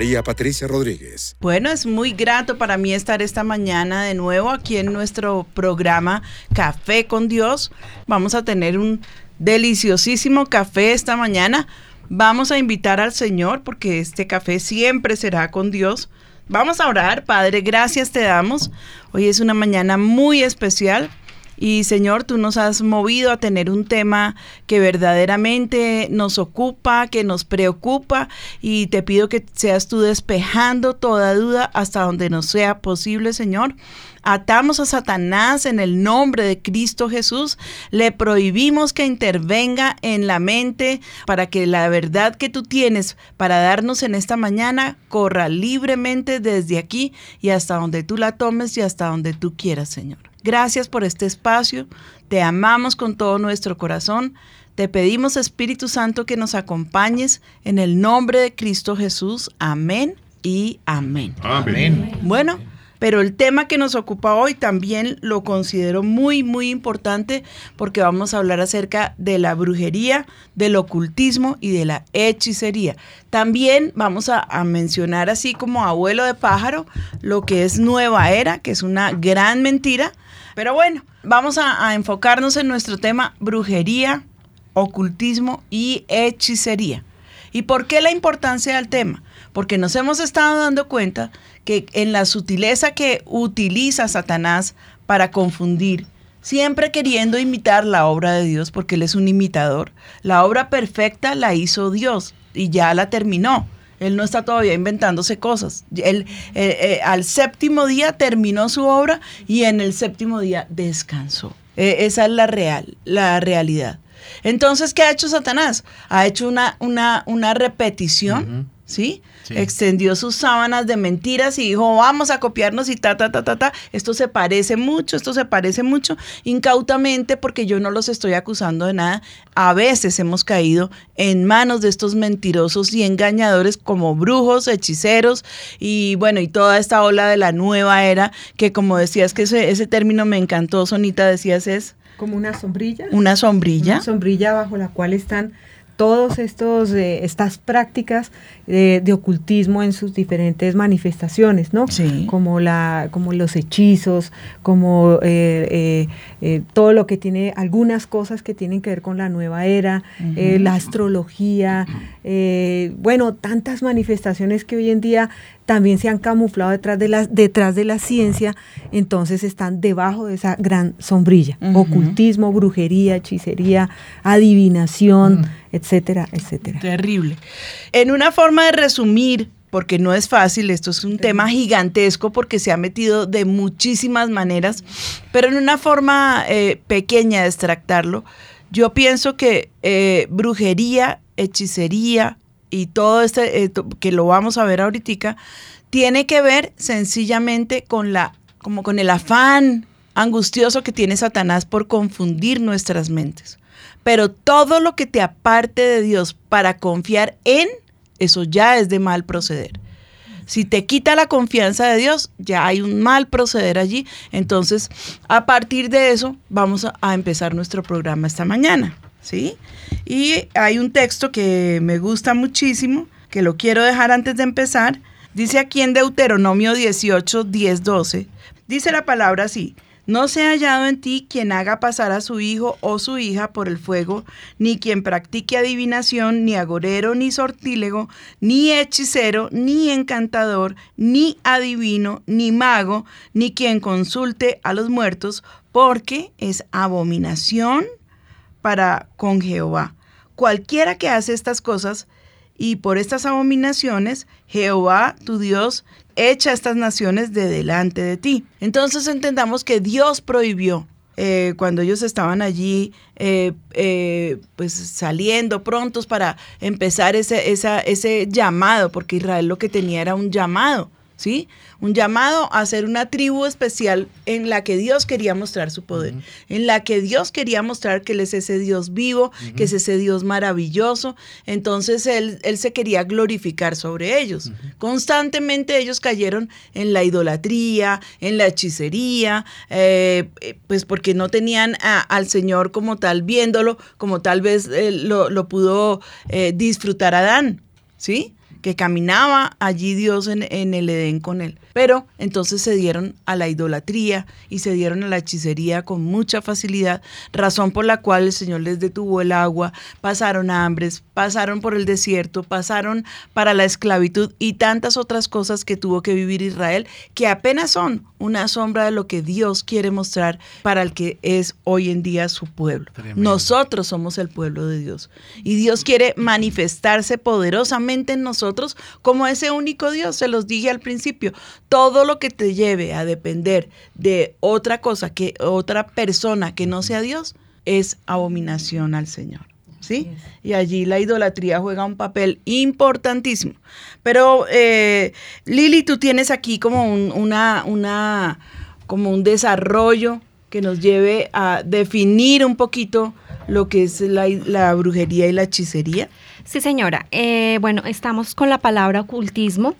María Patricia Rodríguez. Bueno, es muy grato para mí estar esta mañana de nuevo aquí en nuestro programa Café con Dios. Vamos a tener un deliciosísimo café esta mañana. Vamos a invitar al Señor porque este café siempre será con Dios. Vamos a orar, Padre, gracias te damos. Hoy es una mañana muy especial y Señor, tú nos has movido a tener un tema que verdaderamente nos ocupa, que nos preocupa y te pido que seas tú despejando toda duda hasta donde nos sea posible, Señor. Atamos a Satanás en el nombre de Cristo Jesús. Le prohibimos que intervenga en la mente para que la verdad que tú tienes para darnos en esta mañana corra libremente desde aquí y hasta donde tú la tomes y hasta donde tú quieras, Señor. Gracias por este espacio. Te amamos con todo nuestro corazón. Te pedimos, Espíritu Santo, que nos acompañes en el nombre de Cristo Jesús. Amén y amén. Amén. Bueno, pero el tema que nos ocupa hoy también lo considero muy, muy importante porque vamos a hablar acerca de la brujería, del ocultismo y de la hechicería. También vamos a, a, mencionar así como abuelo de pájaro lo que es nueva era, que es una gran mentira pero bueno, vamos a, enfocarnos en nuestro tema brujería, ocultismo y hechicería. ¿Y por qué la importancia del tema? Porque nos hemos estado dando cuenta que en la sutileza que utiliza Satanás para confundir, siempre queriendo imitar la obra de Dios, porque él es un imitador, la obra perfecta la hizo Dios y ya la terminó. Él no está todavía inventándose cosas. Él eh, eh, al séptimo día terminó su obra y en el séptimo día descansó. E, esa es la real, la realidad. Entonces, ¿qué ha hecho Satanás? Ha hecho una, una, una repetición, ¿sí? Extendió sus sábanas de mentiras y dijo, vamos a copiarnos y ta, ta, ta, ta, ta. Esto se parece mucho, esto se parece mucho, incautamente, porque yo no los estoy acusando de nada. A veces hemos caído en manos de estos mentirosos y engañadores como brujos, hechiceros y bueno, y toda esta ola de la nueva era, que como decías que ese, ese término me encantó, Sonita, decías es... Como una sombrilla. Una sombrilla. Una sombrilla bajo la cual están todas eh, estas prácticas de, ocultismo en sus diferentes manifestaciones, ¿no? Sí. Como, la, como los hechizos, como eh, eh, todo lo que tiene, algunas cosas que tienen que ver con la nueva era, la astrología, bueno, tantas manifestaciones que hoy en día también se han camuflado detrás de la, detrás de la ciencia, entonces están debajo de esa gran sombrilla. Ocultismo, brujería, hechicería, adivinación, mm. Etcétera, etcétera. Terrible. En una forma de resumir, porque no es fácil, esto es un tema gigantesco porque se ha metido de muchísimas maneras, pero en una forma eh, pequeña de extractarlo, yo pienso que eh, brujería, hechicería, y todo este, eh, que lo vamos a ver ahorita, tiene que ver sencillamente con la, como con el afán angustioso que tiene Satanás por confundir nuestras mentes. Pero todo lo que te aparte de Dios para confiar en, eso ya es de mal proceder. Si te quita la confianza de Dios, ya hay un mal proceder allí. Entonces, a partir de eso, vamos a empezar nuestro programa esta mañana. ¿sí? Y hay un texto que me gusta muchísimo, que lo quiero dejar antes de empezar. Dice aquí en Deuteronomio 18, 10, 12, dice la palabra así, No se ha hallado en ti quien haga pasar a su hijo o su hija por el fuego, ni quien practique adivinación, ni agorero, ni sortílego, ni hechicero, ni encantador, ni adivino, ni mago, ni quien consulte a los muertos, porque es abominación para con Jehová. Cualquiera que hace estas cosas y por estas abominaciones, Jehová, tu Dios, echa estas naciones de delante de ti. Entonces entendamos que Dios prohibió eh, cuando ellos estaban allí, eh, eh, pues saliendo prontos para empezar ese, ese llamado, porque Israel lo que tenía era un llamado, ¿sí? un llamado a ser una tribu especial en la que Dios quería mostrar su poder, en la que Dios quería mostrar que Él es ese Dios vivo, que es ese Dios maravilloso. Entonces Él, él se quería glorificar sobre ellos. Constantemente ellos cayeron en la idolatría, en la hechicería, eh, pues porque no tenían al Señor como tal viéndolo, como tal vez eh, lo, pudo eh, disfrutar Adán, ¿sí? Que caminaba allí Dios en, en, el Edén con él. Pero entonces se dieron a la idolatría y se dieron a la hechicería con mucha facilidad, razón por la cual el Señor les detuvo el agua, pasaron hambres, pasaron por el desierto, pasaron para la esclavitud y tantas otras cosas que tuvo que vivir Israel, que apenas son una sombra de lo que Dios quiere mostrar para el que es hoy en día su pueblo. Nosotros somos el pueblo de Dios y Dios quiere manifestarse poderosamente en nosotros como ese único Dios, se los dije al principio todo lo que te lleve a depender de otra cosa, que otra persona que no sea Dios, es abominación al Señor. ¿Sí? Y allí la idolatría juega un papel importantísimo. Pero eh, Lili, tú tienes aquí como un, una, una, como un desarrollo que nos lleve a definir un poquito lo que es la, la brujería y la hechicería. Sí, señora. Eh, bueno, estamos con la palabra ocultismo.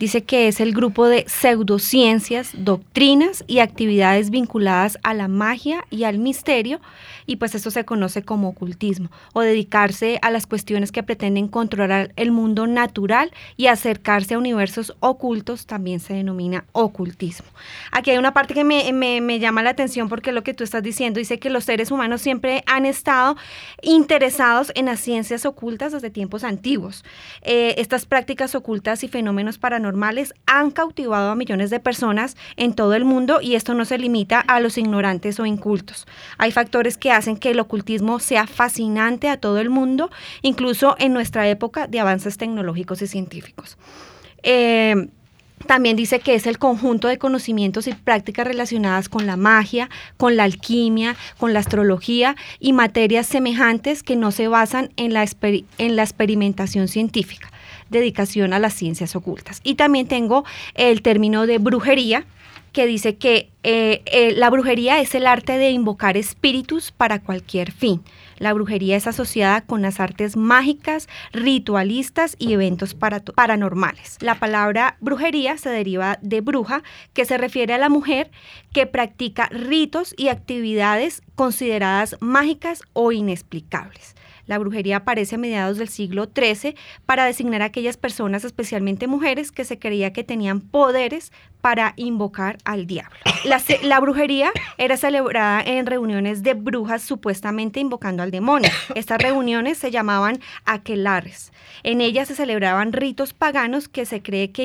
Dice que es el grupo de pseudociencias, doctrinas y actividades vinculadas a la magia y al misterio y pues esto se conoce como ocultismo, o dedicarse a las cuestiones que pretenden controlar el mundo natural y acercarse a universos ocultos también se denomina ocultismo. Aquí hay una parte que me, llama la atención porque lo que tú estás diciendo dice que los seres humanos siempre han estado interesados en las ciencias ocultas desde tiempos antiguos. Eh, estas prácticas ocultas y fenómenos paranormales han cautivado a millones de personas en todo el mundo y esto no se limita a los ignorantes o incultos. Hay factores que hacen que el ocultismo sea fascinante a todo el mundo, incluso en nuestra época de avances tecnológicos y científicos. Eh, también dice que es el conjunto de conocimientos y prácticas relacionadas con la magia, con la alquimia, con la astrología y materias semejantes que no se basan en la, en la experimentación científica, dedicación a las ciencias ocultas. Y también tengo el término de brujería, que dice que eh, eh, la brujería es el arte de invocar espíritus para cualquier fin. La brujería es asociada con las artes mágicas, ritualistas y eventos paranormales. La palabra brujería se deriva de bruja, que se refiere a la mujer que practica ritos y actividades consideradas mágicas o inexplicables. La brujería aparece a mediados del siglo XIII para designar a aquellas personas, especialmente mujeres, que se creía que tenían poderes para invocar al diablo. La, brujería era celebrada en reuniones de brujas supuestamente invocando al demonio. Estas reuniones se llamaban aquelares. En ellas se celebraban ritos paganos que se cree que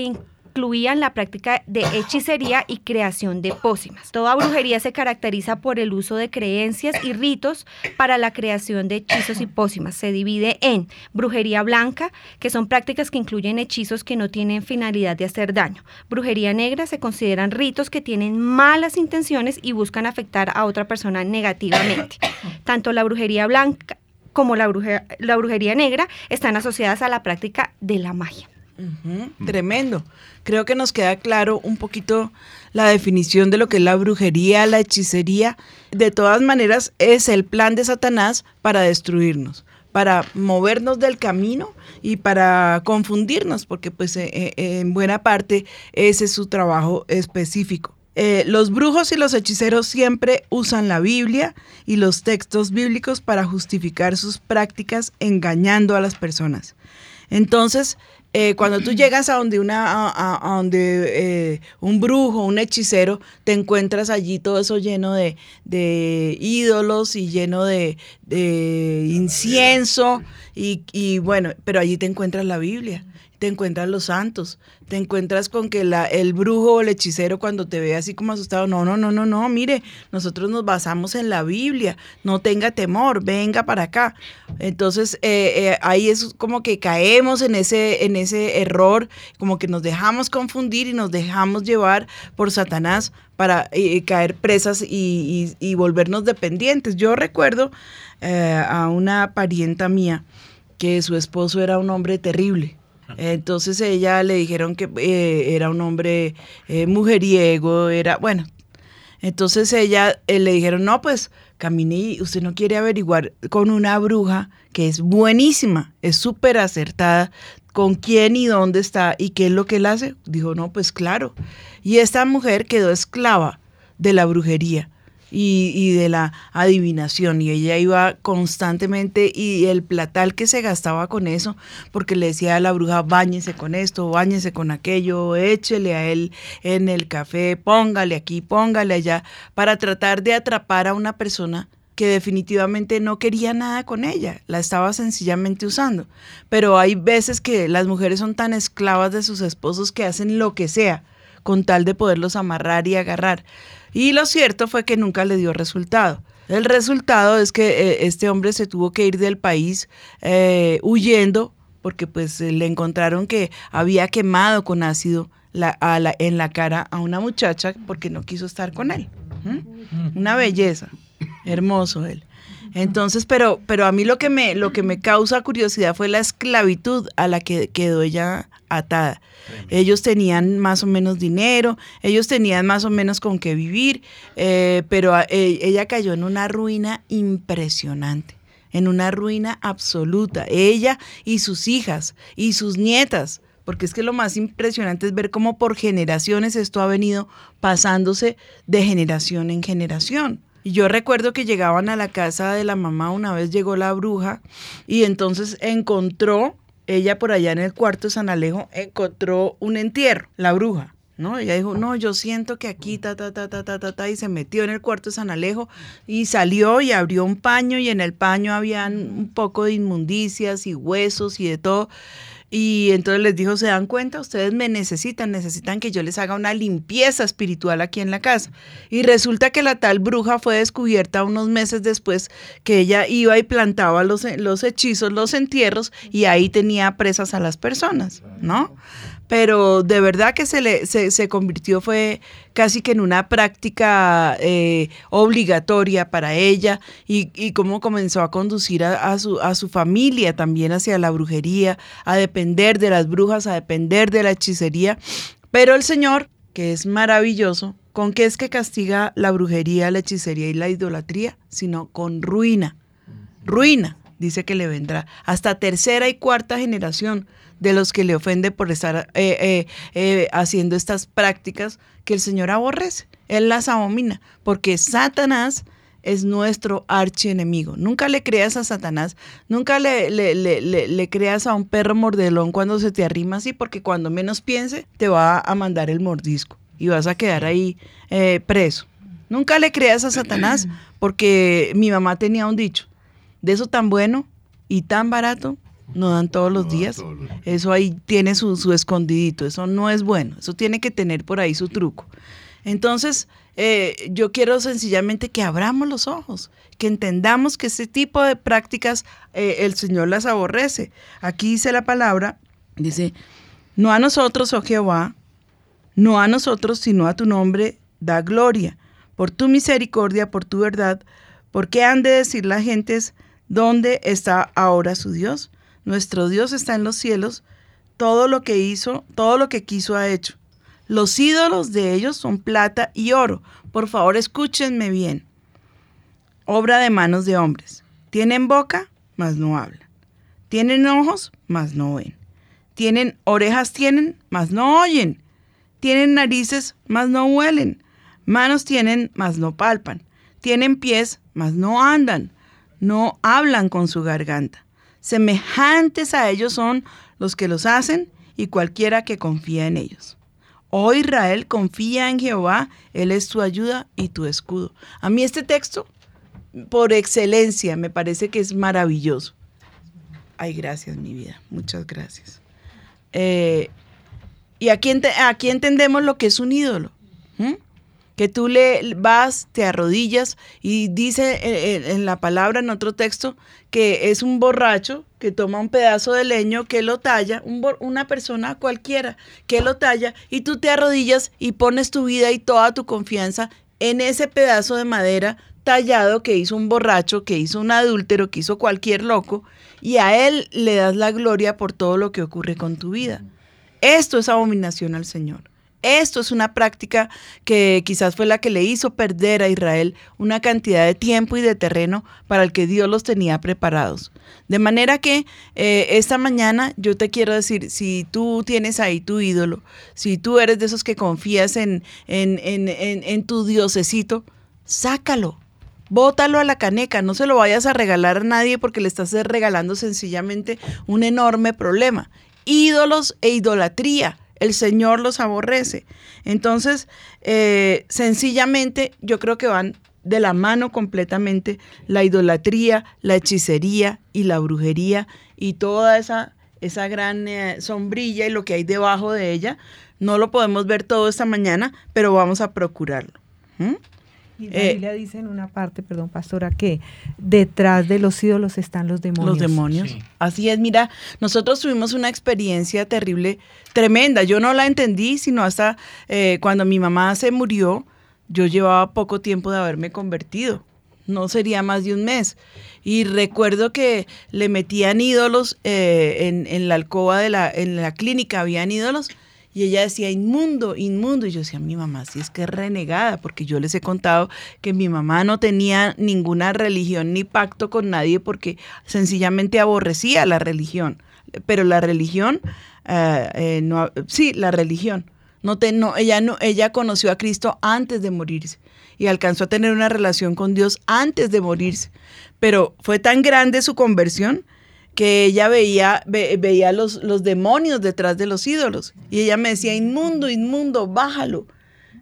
incluían la práctica de hechicería y creación de pócimas. Toda brujería se caracteriza por el uso de creencias y ritos para la creación de hechizos y pócimas. Se divide en brujería blanca, que son prácticas que incluyen hechizos que no tienen finalidad de hacer daño. Brujería negra se consideran ritos que tienen malas intenciones y buscan afectar a otra persona negativamente. Tanto la brujería blanca como la, la brujería negra están asociadas a la práctica de la magia. Tremendo. Creo que nos queda claro un poquito la definición de lo que es la brujería, la hechicería. De todas maneras, es el plan de Satanás para destruirnos, para movernos del camino y para confundirnos, porque pues eh, eh, en buena parte ese es su trabajo específico. Eh, los brujos y los hechiceros siempre usan la Biblia y los textos bíblicos para justificar sus prácticas engañando a las personas. Entonces, eh, cuando tú llegas a donde, una, a, donde eh, un brujo, un hechicero, te encuentras allí todo eso lleno de, de ídolos y lleno de, de incienso. Y, y bueno, pero allí te encuentras la Biblia, te encuentras los santos, te encuentras con que la, el brujo o el hechicero cuando te ve así como asustado, no, no, no, no, no, mire, nosotros nos basamos en la Biblia, no tenga temor, venga para acá. Entonces eh, eh, ahí es como que caemos en ese, en ese error, como que nos dejamos confundir y nos dejamos llevar por Satanás para eh, caer presas y volvernos dependientes. Yo recuerdo eh, a una parienta mía que su esposo era un hombre terrible. Entonces ella le dijeron que eh, era un hombre eh, mujeriego, era, bueno, entonces ella eh, le dijeron, no, pues camine y usted no quiere averiguar con una bruja que es buenísima, es súper acertada, con quién y dónde está y qué es lo que él hace. Dijo, no, pues claro. Y esta mujer quedó esclava de la brujería y, y de la adivinación. Y ella iba constantemente y el platal que se gastaba con eso, porque le decía a la bruja, báñese con esto, báñese con aquello, échele a él en el café, póngale aquí, póngale allá, para tratar de atrapar a una persona que definitivamente no quería nada con ella, la estaba sencillamente usando. Pero hay veces que las mujeres son tan esclavas de sus esposos que hacen lo que sea con tal de poderlos amarrar y agarrar. Y lo cierto fue que nunca le dio resultado. El resultado es que eh, este hombre se tuvo que ir del país eh, huyendo porque pues eh, le encontraron que había quemado con ácido la- la- en la cara a una muchacha porque no quiso estar con él. ¿Mm? Una belleza, hermoso él. Entonces, pero, pero a mí lo que me, lo que me causa curiosidad fue la esclavitud a la que quedó ella atada. Ellos tenían más o menos dinero, ellos tenían más o menos con qué vivir, eh, pero a- eh, ella cayó en una ruina impresionante, en una ruina absoluta. Ella y sus hijas y sus nietas, porque es que lo más impresionante es ver cómo por generaciones esto ha venido pasándose de generación en generación. Y yo recuerdo que llegaban a la casa de la mamá, una vez llegó la bruja y entonces encontró, ella por allá en el cuarto de San Alejo, encontró un entierro, la bruja. ¿No? Ella dijo, no, yo siento que aquí, ta, ta, ta, ta, ta, ta, ta, y se metió en el cuarto de San Alejo y salió y abrió un paño y en el paño habían un poco de inmundicias y huesos y de todo. Y entonces les dijo, ¿se dan cuenta? Ustedes me necesitan, necesitan que yo les haga una limpieza espiritual aquí en la casa. Y resulta que la tal bruja fue descubierta unos meses después que ella iba y plantaba los, los hechizos, los entierros, y ahí tenía presas a las personas, ¿no? Pero de verdad que se, le, se, se convirtió, fue casi que en una práctica eh, obligatoria para ella y, y cómo comenzó a conducir a, a, su, a su familia también hacia la brujería, a depender de las brujas, a depender de la hechicería. Pero el Señor, que es maravilloso, ¿con qué es que castiga la brujería, la hechicería y la idolatría? Sino con ruina. Ruina, dice que le vendrá. Hasta tercera y cuarta generación de los que le ofende por estar eh, eh, eh, haciendo estas prácticas que el Señor aborrece. Él las abomina, porque Satanás es nuestro archienemigo. Nunca le creas a Satanás, nunca le, le, creas a un perro mordelón cuando se te arrima así, porque cuando menos piense te va a mandar el mordisco y vas a quedar ahí preso. Nunca le creas a Satanás, porque mi mamá tenía un dicho, de eso tan bueno y tan barato, no dan todos los días. Eso ahí tiene su, su, escondidito. Eso no es bueno. Eso tiene que tener por ahí su truco. Entonces, eh, yo quiero sencillamente que abramos los ojos, que entendamos que este tipo de prácticas eh, el Señor las aborrece. Aquí dice la palabra, dice, no a nosotros, oh Jehová, no a nosotros, sino a tu nombre da gloria, por tu misericordia, por tu verdad, porque han de decir las gentes, ¿dónde está ahora su Dios? Nuestro Dios está en los cielos, todo lo que hizo, todo lo que quiso ha hecho. Los ídolos de ellos son plata y oro. Por favor, escúchenme bien. Obra de manos de hombres. Tienen boca, mas no hablan. Tienen ojos, mas no ven. Tienen orejas, tienen, mas no oyen. Tienen narices, mas no huelen. Manos tienen, mas no palpan. Tienen pies, mas no andan. No hablan con su garganta. Semejantes a ellos son los que los hacen y cualquiera que confía en ellos. Oh Israel, confía en Jehová, Él es tu ayuda y tu escudo. A mí este texto, por excelencia, me parece que es maravilloso. Ay, gracias, mi vida. Muchas gracias. Eh, y aquí, aquí, entendemos lo que es un ídolo. Que tú le vas, te arrodillas y dice en, la palabra, en otro texto, que es un borracho que toma un pedazo de leño, que lo talla, una persona cualquiera, que lo talla, y tú te arrodillas y pones tu vida y toda tu confianza en ese pedazo de madera tallado que hizo un borracho, que hizo un adúltero, que hizo cualquier loco, y a él le das la gloria por todo lo que ocurre con tu vida. Esto es abominación al Señor. Esto es una práctica que quizás fue la que le hizo perder a Israel una cantidad de tiempo y de terreno para el que Dios los tenía preparados. De manera que eh, esta mañana yo te quiero decir, si tú tienes ahí tu ídolo, si tú eres de esos que confías en, en, en, en tu diosecito, sácalo, Bótalo a la caneca, no se lo vayas a regalar a nadie porque le estás regalando sencillamente un enorme problema. Ídolos e idolatría, el Señor los aborrece. Entonces, eh, sencillamente yo creo que van de la mano completamente la idolatría, la hechicería y la brujería y toda esa, esa gran eh, sombrilla y lo que hay debajo de ella. No lo podemos ver todo esta mañana, pero vamos a procurarlo. Y la eh, Biblia dice en una parte, perdón, pastora, que detrás de los ídolos están los demonios. Los demonios. Así es, mira, nosotros tuvimos una experiencia terrible, tremenda. Yo no la entendí, sino hasta eh, cuando mi mamá se murió, yo llevaba poco tiempo de haberme convertido. No sería más de un mes. Y recuerdo que le metían ídolos eh, en, en, la alcoba de la, en la clínica, habían ídolos y ella decía, inmundo, inmundo. Y yo decía, mi mamá sí es que es renegada, porque yo les he contado que mi mamá no tenía ninguna religión ni pacto con nadie porque sencillamente aborrecía la religión. Pero la religión, eh, eh, no, sí, la religión. No, te, no, ella, no, ella conoció a Cristo antes de morirse y alcanzó a tener una relación con Dios antes de morirse. Pero fue tan grande su conversión que ella veía, veía los, los demonios detrás de los ídolos. Y ella me decía, inmundo, inmundo, bájalo.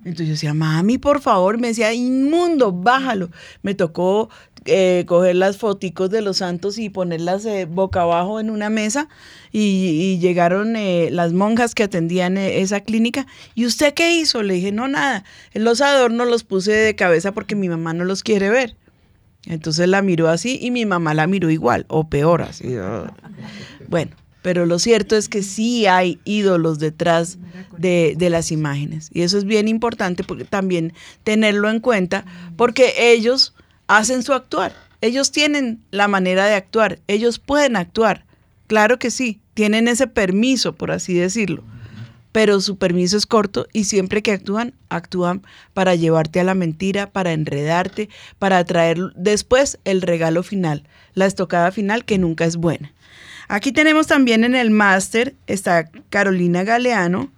Entonces yo decía, mami, por favor, me decía, inmundo, bájalo. Me tocó eh, coger las foticos de los santos y ponerlas eh, boca abajo en una mesa y, llegaron eh, las monjas que atendían esa clínica. ¿Y usted qué hizo? Le dije, no, nada. Los adornos los puse de cabeza porque mi mamá no los quiere ver. Entonces la miró así y mi mamá la miró igual, o peor así. Bueno, pero lo cierto es que sí hay ídolos detrás de, las imágenes. Y eso es bien importante porque también tenerlo en cuenta, porque ellos hacen su actuar. Ellos tienen la manera de actuar, ellos pueden actuar. Claro que sí, tienen ese permiso, por así decirlo pero su permiso es corto y siempre que actúan, actúan para llevarte a la mentira, para enredarte, para traer después el regalo final, la estocada final que nunca es buena. Aquí tenemos también en el máster, está Carolina Galeano,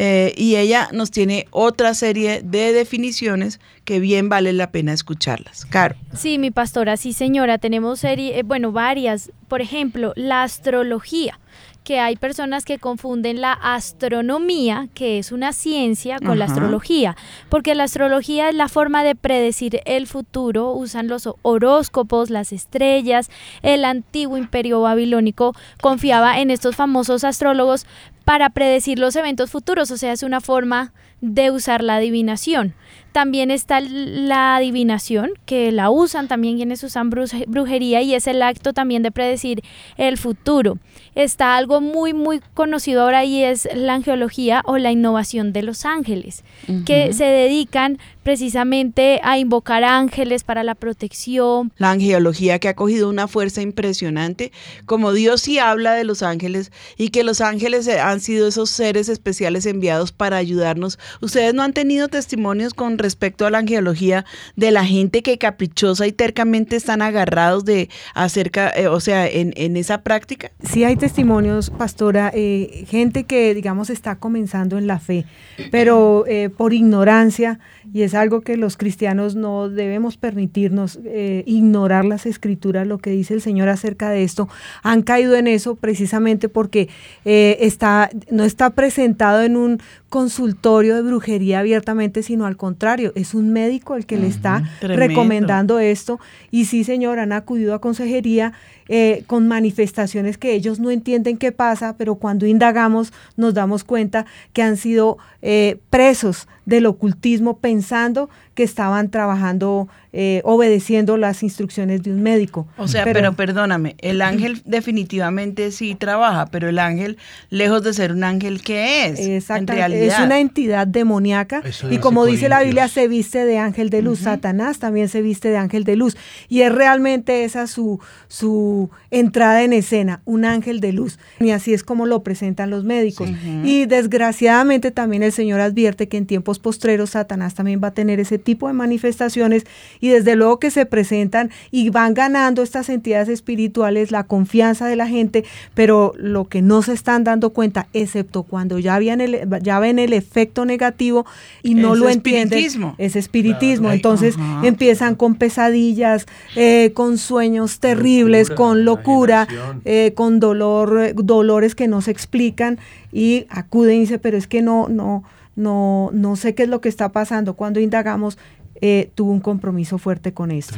eh, y ella nos tiene otra serie de definiciones que bien vale la pena escucharlas. Caro. Sí, mi pastora, sí señora, tenemos serie, eh, bueno, varias. Por ejemplo, la astrología que hay personas que confunden la astronomía, que es una ciencia, con la astrología, porque la astrología es la forma de predecir el futuro, usan los horóscopos, las estrellas, el antiguo imperio babilónico confiaba en estos famosos astrólogos para predecir los eventos futuros, o sea, es una forma de usar la adivinación. También está la adivinación, que la usan también quienes usan brujería y es el acto también de predecir el futuro. Está algo muy, muy conocido ahora y es la angeología o la innovación de los ángeles, que se dedican precisamente a invocar ángeles para la protección. La angeología que ha cogido una fuerza impresionante, como Dios sí habla de los ángeles y que los ángeles han sido esos seres especiales enviados para ayudarnos. Ustedes no han tenido testimonios con respecto a la angelología de la gente que caprichosa y tercamente están agarrados de acerca, eh, o sea, en, esa práctica? Sí hay testimonios, pastora, eh, gente que digamos está comenzando en la fe, pero eh, por ignorancia, y es algo que los cristianos no debemos permitirnos ignorar las escrituras, lo que dice el Señor acerca de esto, han caído en eso precisamente porque está, no está presentado en un consultorio de brujería abiertamente, sino al contrario, es un médico el que le está recomendando esto. Y sí, señor, han acudido a consejería eh, con manifestaciones que ellos no entienden qué pasa, pero cuando indagamos nos damos cuenta que han sido eh, presos del ocultismo pensando que estaban trabajando, eh, obedeciendo las instrucciones de un médico. O sea, pero, perdóname, el ángel definitivamente sí trabaja, pero el ángel, lejos de ser un ángel, ¿qué es? Exactamente, es una entidad demoníaca y como dice la Biblia, se viste de ángel de luz. Satanás también se viste de ángel de luz y es realmente esa su, su entrada en escena, un ángel de luz. Y así es como lo presentan los médicos. Y desgraciadamente también el Señor advierte que en tiempos postreros Satanás también va a tener ese tipo de manifestaciones y desde luego que se presentan y van ganando estas entidades espirituales la confianza de la gente, pero lo que no se están dando cuenta, excepto cuando ya, habían ya ven el efecto negativo y no lo entienden, es espiritismo. Entonces empiezan con pesadillas, eh, con sueños terribles, con locura, eh, con dolor, dolores que no se explican y acuden y dicen, pero es que no, no, no, no sé qué es lo que está pasando. Cuando indagamos, eh, tuvo un compromiso fuerte con esto.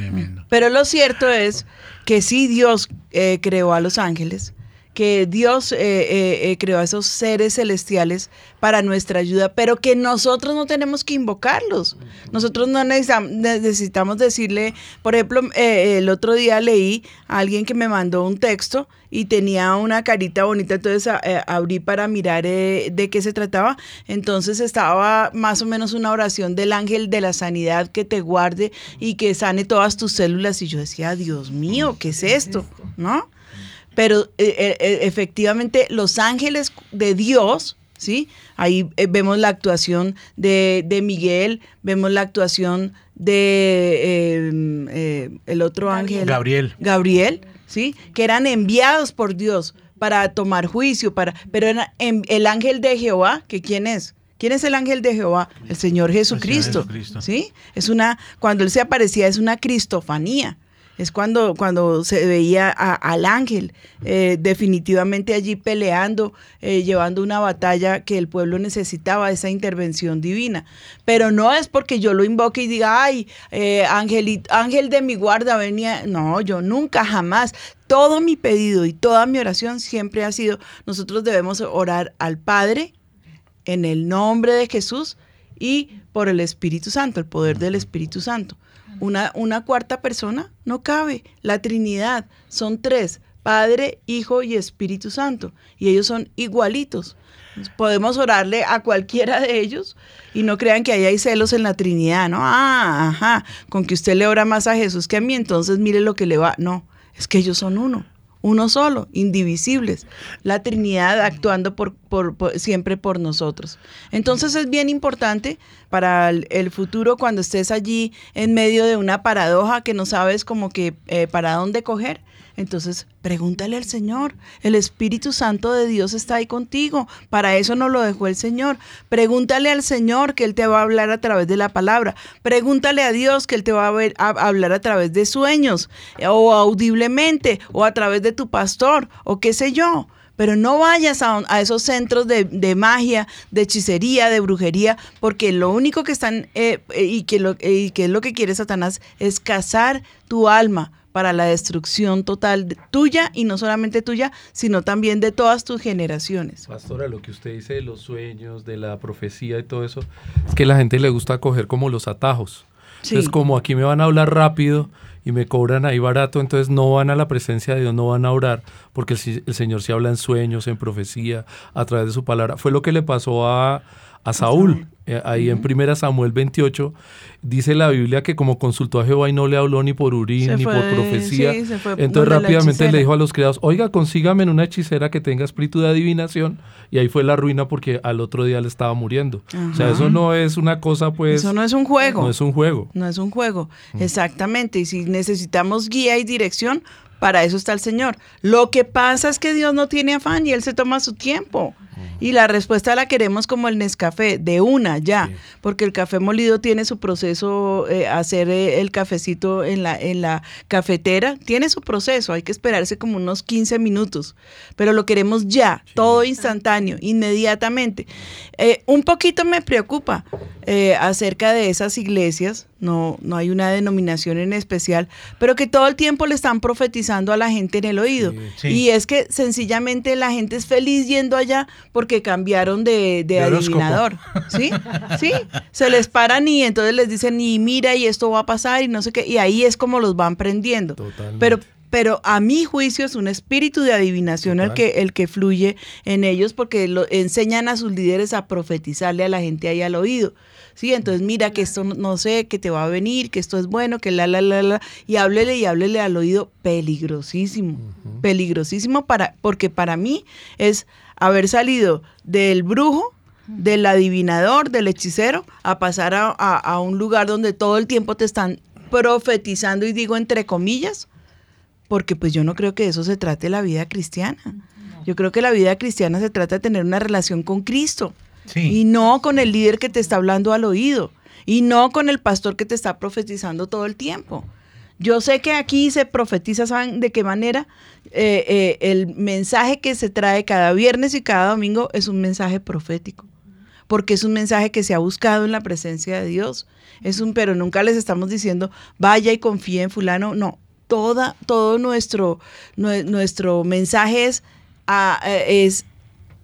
Pero lo cierto es que sí Dios eh, creó a los ángeles, que Dios eh, creó a esos seres celestiales para nuestra ayuda, pero que nosotros no tenemos que invocarlos. Nosotros no necesitamos, decirle, por ejemplo, eh, el otro día leí a alguien que me mandó un texto y tenía una carita bonita, entonces eh, abrí para mirar eh, de qué se trataba. Entonces estaba más o menos una oración del ángel de la sanidad que te guarde y que sane todas tus células. Y yo decía, Dios mío, ¿qué es esto? ¿No? Pero efectivamente los ángeles de Dios, ¿sí? Ahí eh, vemos la actuación de, Miguel, vemos la actuación de em, eh, el otro ángel. Gabriel. Gabriel, ¿sí? Que eran enviados por Dios para tomar juicio, para, pero era el ángel de Jehová, que quién es? ¿Quién es el ángel de Jehová? El Señor Jesucristo. ¿Sí? Es una, cuando él se aparecía, es una cristofanía es cuando, cuando se veía al ángel eh, definitivamente allí peleando, eh, llevando una batalla que el pueblo necesitaba, esa intervención divina. Pero no es porque yo lo invoque y diga, ay, eh, ángel, ángel de mi guarda venía. No, yo nunca, jamás. Todo mi pedido y toda mi oración siempre ha sido, nosotros debemos orar al Padre en el nombre de Jesús y por el Espíritu Santo, el poder del Espíritu Santo. Una, una cuarta persona no cabe. La Trinidad son tres, Padre, Hijo y Espíritu Santo. Y ellos son igualitos. Podemos orarle a cualquiera de ellos y no crean que ahí hay celos en la Trinidad, ¿no? Ah, ajá, con que usted le ora más a Jesús que a mí, entonces mire lo que le va. No, es que ellos son uno uno solo, indivisibles, la Trinidad actuando por, siempre por nosotros. Entonces es bien importante para el, futuro cuando estés allí en medio de una paradoja que no sabes como que eh, para dónde coger, entonces, pregúntale al Señor. El Espíritu Santo de Dios está ahí contigo. Para eso nos lo dejó el Señor. Pregúntale al Señor que Él te va a hablar a través de la palabra. Pregúntale a Dios que Él te va a, hablar a través de sueños o audiblemente o a través de tu pastor o qué sé yo. Pero no vayas a, esos centros de, magia, de hechicería, de brujería, porque lo único que están eh, eh, y, que lo, y que es lo que quiere Satanás es cazar tu alma para la destrucción total tuya y no solamente tuya, sino también de todas tus generaciones. Pastora, lo que usted dice de los sueños, de la profecía y todo eso, es que a la gente le gusta coger como los atajos. Es como aquí me van a hablar rápido y me cobran ahí barato, entonces no van a la presencia de Dios, no van a orar, porque el, el Señor se habla en sueños, en profecía, a través de su palabra. Fue lo que le pasó a, a Saúl. Eh, ahí en primera Samuel 28 dice la Biblia que como consultó a Jehová y no le habló ni por Urín ni por profecía. entonces rápidamente le dijo a los criados, oiga, consígame una hechicera que tenga espíritu de adivinación. Y ahí fue la ruina porque al otro día le estaba muriendo. O sea, eso no es una cosa pues... Eso no es un juego. No es un juego. No es un juego, exactamente. Y si necesitamos guía y dirección, para eso está el Señor. Lo que pasa es que Dios no tiene afán y Él se toma su tiempo. Y la respuesta la queremos como el Nescafé, de una ya, porque el café molido tiene su proceso, eh, hacer eh, el cafecito en la, en la cafetera, tiene su proceso, hay que esperarse como unos 15 minutos, pero lo queremos ya, todo instantáneo, inmediatamente. Eh, un poquito me preocupa acerca de esas iglesias, no, no hay una denominación en especial, pero que todo el tiempo le están profetizando a la gente en el oído. Y es que sencillamente la gente es feliz yendo allá porque cambiaron de, adivinador. ¿Sí? Sí. Se les paran y entonces les dicen, y mira, y esto va a pasar, y no sé qué. Y ahí es como los van prendiendo. Pero pero a mi juicio es un espíritu de adivinación el que, el que fluye en ellos porque lo, enseñan a sus líderes a profetizarle a la gente ahí al oído. Sí, entonces mira que esto no sé, que te va a venir, que esto es bueno, que la, la, la, la, y háblele y háblele al oído, peligrosísimo, peligrosísimo para, porque para mí es haber salido del brujo, del adivinador, del hechicero, a pasar a, un lugar donde todo el tiempo te están profetizando, y digo entre comillas, porque pues yo no creo que eso se trate la vida cristiana. Yo creo que la vida cristiana se trata de tener una relación con Cristo. Y no con el líder que te está hablando al oído. Y no con el pastor que te está profetizando todo el tiempo. Yo sé que aquí se profetiza, ¿saben de qué manera? Eh, eh, el mensaje que se trae cada viernes y cada domingo es un mensaje profético, porque es un mensaje que se ha buscado en la presencia de Dios. Es un, pero nunca les estamos diciendo, vaya y confíe en fulano. No, toda, todo nuestro, nuestro mensaje es, ah, eh, es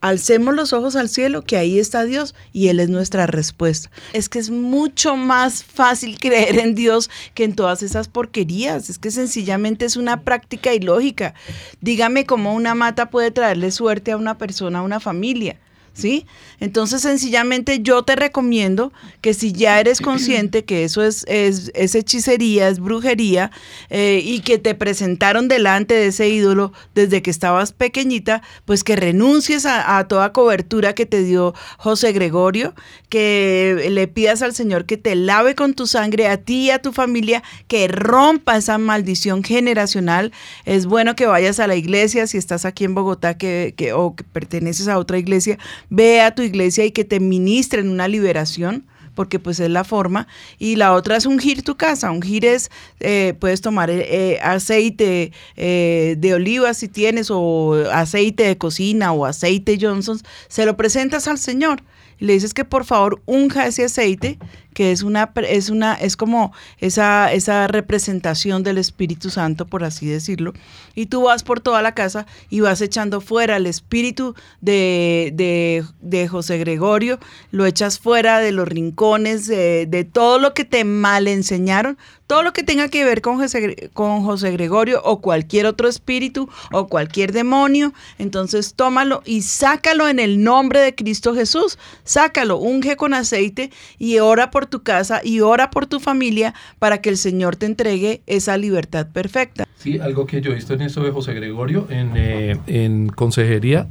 alcemos los ojos al cielo, que ahí está Dios y Él es nuestra respuesta. Es que es mucho más fácil creer en Dios que en todas esas porquerías. Es que sencillamente es una práctica ilógica. Dígame cómo una mata puede traerle suerte a una persona, a una familia. ¿Sí? Entonces, sencillamente yo te recomiendo que si ya eres consciente que eso es, es, hechicería, es brujería, eh, y que te presentaron delante de ese ídolo desde que estabas pequeñita, pues que renuncies a, toda cobertura que te dio José Gregorio, que le pidas al Señor que te lave con tu sangre a ti y a tu familia, que rompa esa maldición generacional. Es bueno que vayas a la iglesia, si estás aquí en Bogotá que, que, o que perteneces a otra iglesia, ve a tu iglesia y que te ministren una liberación porque pues es la forma. Y la otra es ungir tu casa. Ungir es, eh, puedes tomar eh, aceite eh, de oliva si tienes, o aceite de cocina, o aceite Johnson. Se lo presentas al Señor y le dices que por favor unja ese aceite, que es una, es una, es como esa, esa representación del Espíritu Santo, por así decirlo, y tú vas por toda la casa y vas echando fuera el espíritu de, de, de José Gregorio, lo echas fuera de los rincones, de, de todo lo que te mal enseñaron, todo lo que tenga que ver con José, con José Gregorio o cualquier otro espíritu o cualquier demonio, entonces tómalo y sácalo en el nombre de Cristo Jesús. Sácalo, unge con aceite y ora por tu casa y ora por tu familia para que el Señor te entregue esa libertad perfecta. Sí, algo que yo he visto en eso de José Gregorio, en, eh, en consejería,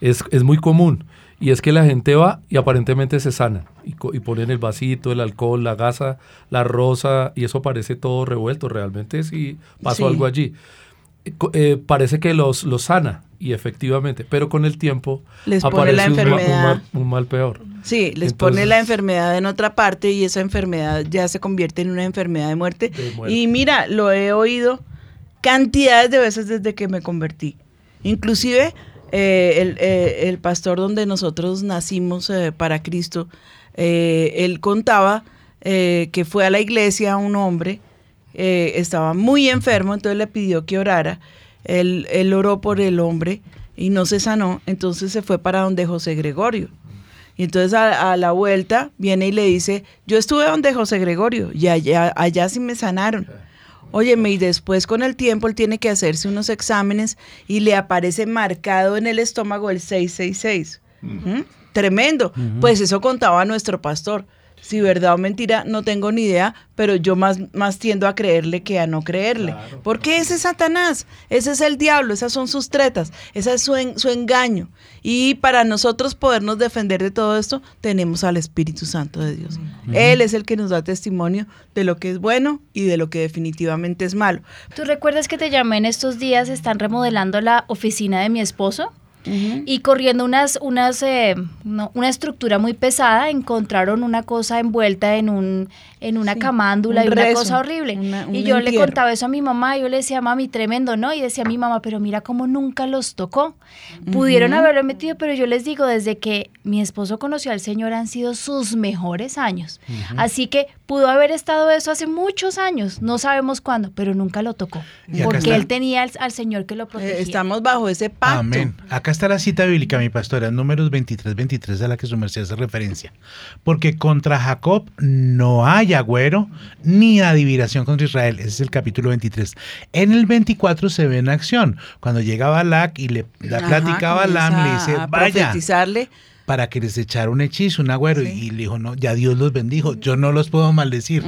es, es muy común. Y es que la gente va y aparentemente se sana. Y, y, ponen el vasito, el alcohol, la gasa, la rosa, y eso parece todo revuelto. Realmente sí pasó algo allí. Eh, parece que los, los sana, y efectivamente, pero con el tiempo les pone la enfermedad. Un, mal, peor. Sí, les pone la enfermedad en otra parte y esa enfermedad ya se convierte en una enfermedad de muerte. Y mira, lo he oído cantidades de veces desde que me convertí. Inclusive eh, eh, el, pastor donde nosotros nacimos eh, para Cristo, él contaba que fue a la iglesia un hombre, estaba muy enfermo, entonces le pidió que orara. Él, él oró por el hombre y no se sanó, entonces se fue para donde José Gregorio. Y entonces a, la vuelta viene y le dice, yo estuve donde José Gregorio y allá, allá sí me sanaron. Óyeme, y después con el tiempo él tiene que hacerse unos exámenes y le aparece marcado en el estómago el 666. ¿Mm? tremendo. Pues eso contaba nuestro pastor. Si verdad o mentira, no tengo ni idea, pero yo más, más tiendo a creerle que a no creerle. Porque ese es Satanás, ese es el diablo, esas son sus tretas, ese es su, su engaño. Y para nosotros podernos defender de todo esto, tenemos al Espíritu Santo de Dios. Él es el que nos da testimonio de lo que es bueno y de lo que definitivamente es malo. ¿Tú recuerdas que te llamé en estos días? Están remodelando la oficina de mi esposo y corriendo unas, unas, eh, una estructura muy pesada, encontraron una cosa envuelta en un en una camándula y una cosa horrible. y yo le contaba eso a mi mamá, yo le decía, mami, tremendo, ¿no? Y decía mi mamá, pero mira cómo nunca los tocó. Pudieron haberlo metido, pero yo les digo, desde que mi esposo conoció al Señor han sido sus mejores años. Así que pudo haber estado eso hace muchos años, no sabemos cuándo, pero nunca lo tocó. Porque él tenía al, Señor que lo eh, protegía. estamos bajo ese pacto. Amén. Acá está la cita bíblica, mi pastora, números 23, 23 a la que su merced hace referencia. Porque contra Jacob no hay agüero ni adivinación contra Israel. Ese es el capítulo 23. En el 24 se ve en acción. Cuando llega Balak y le da plática a Balaam, le dice, vaya para que les echara un hechizo, un agüero. Y le dijo, no, ya Dios los bendijo, yo no los puedo maldecir.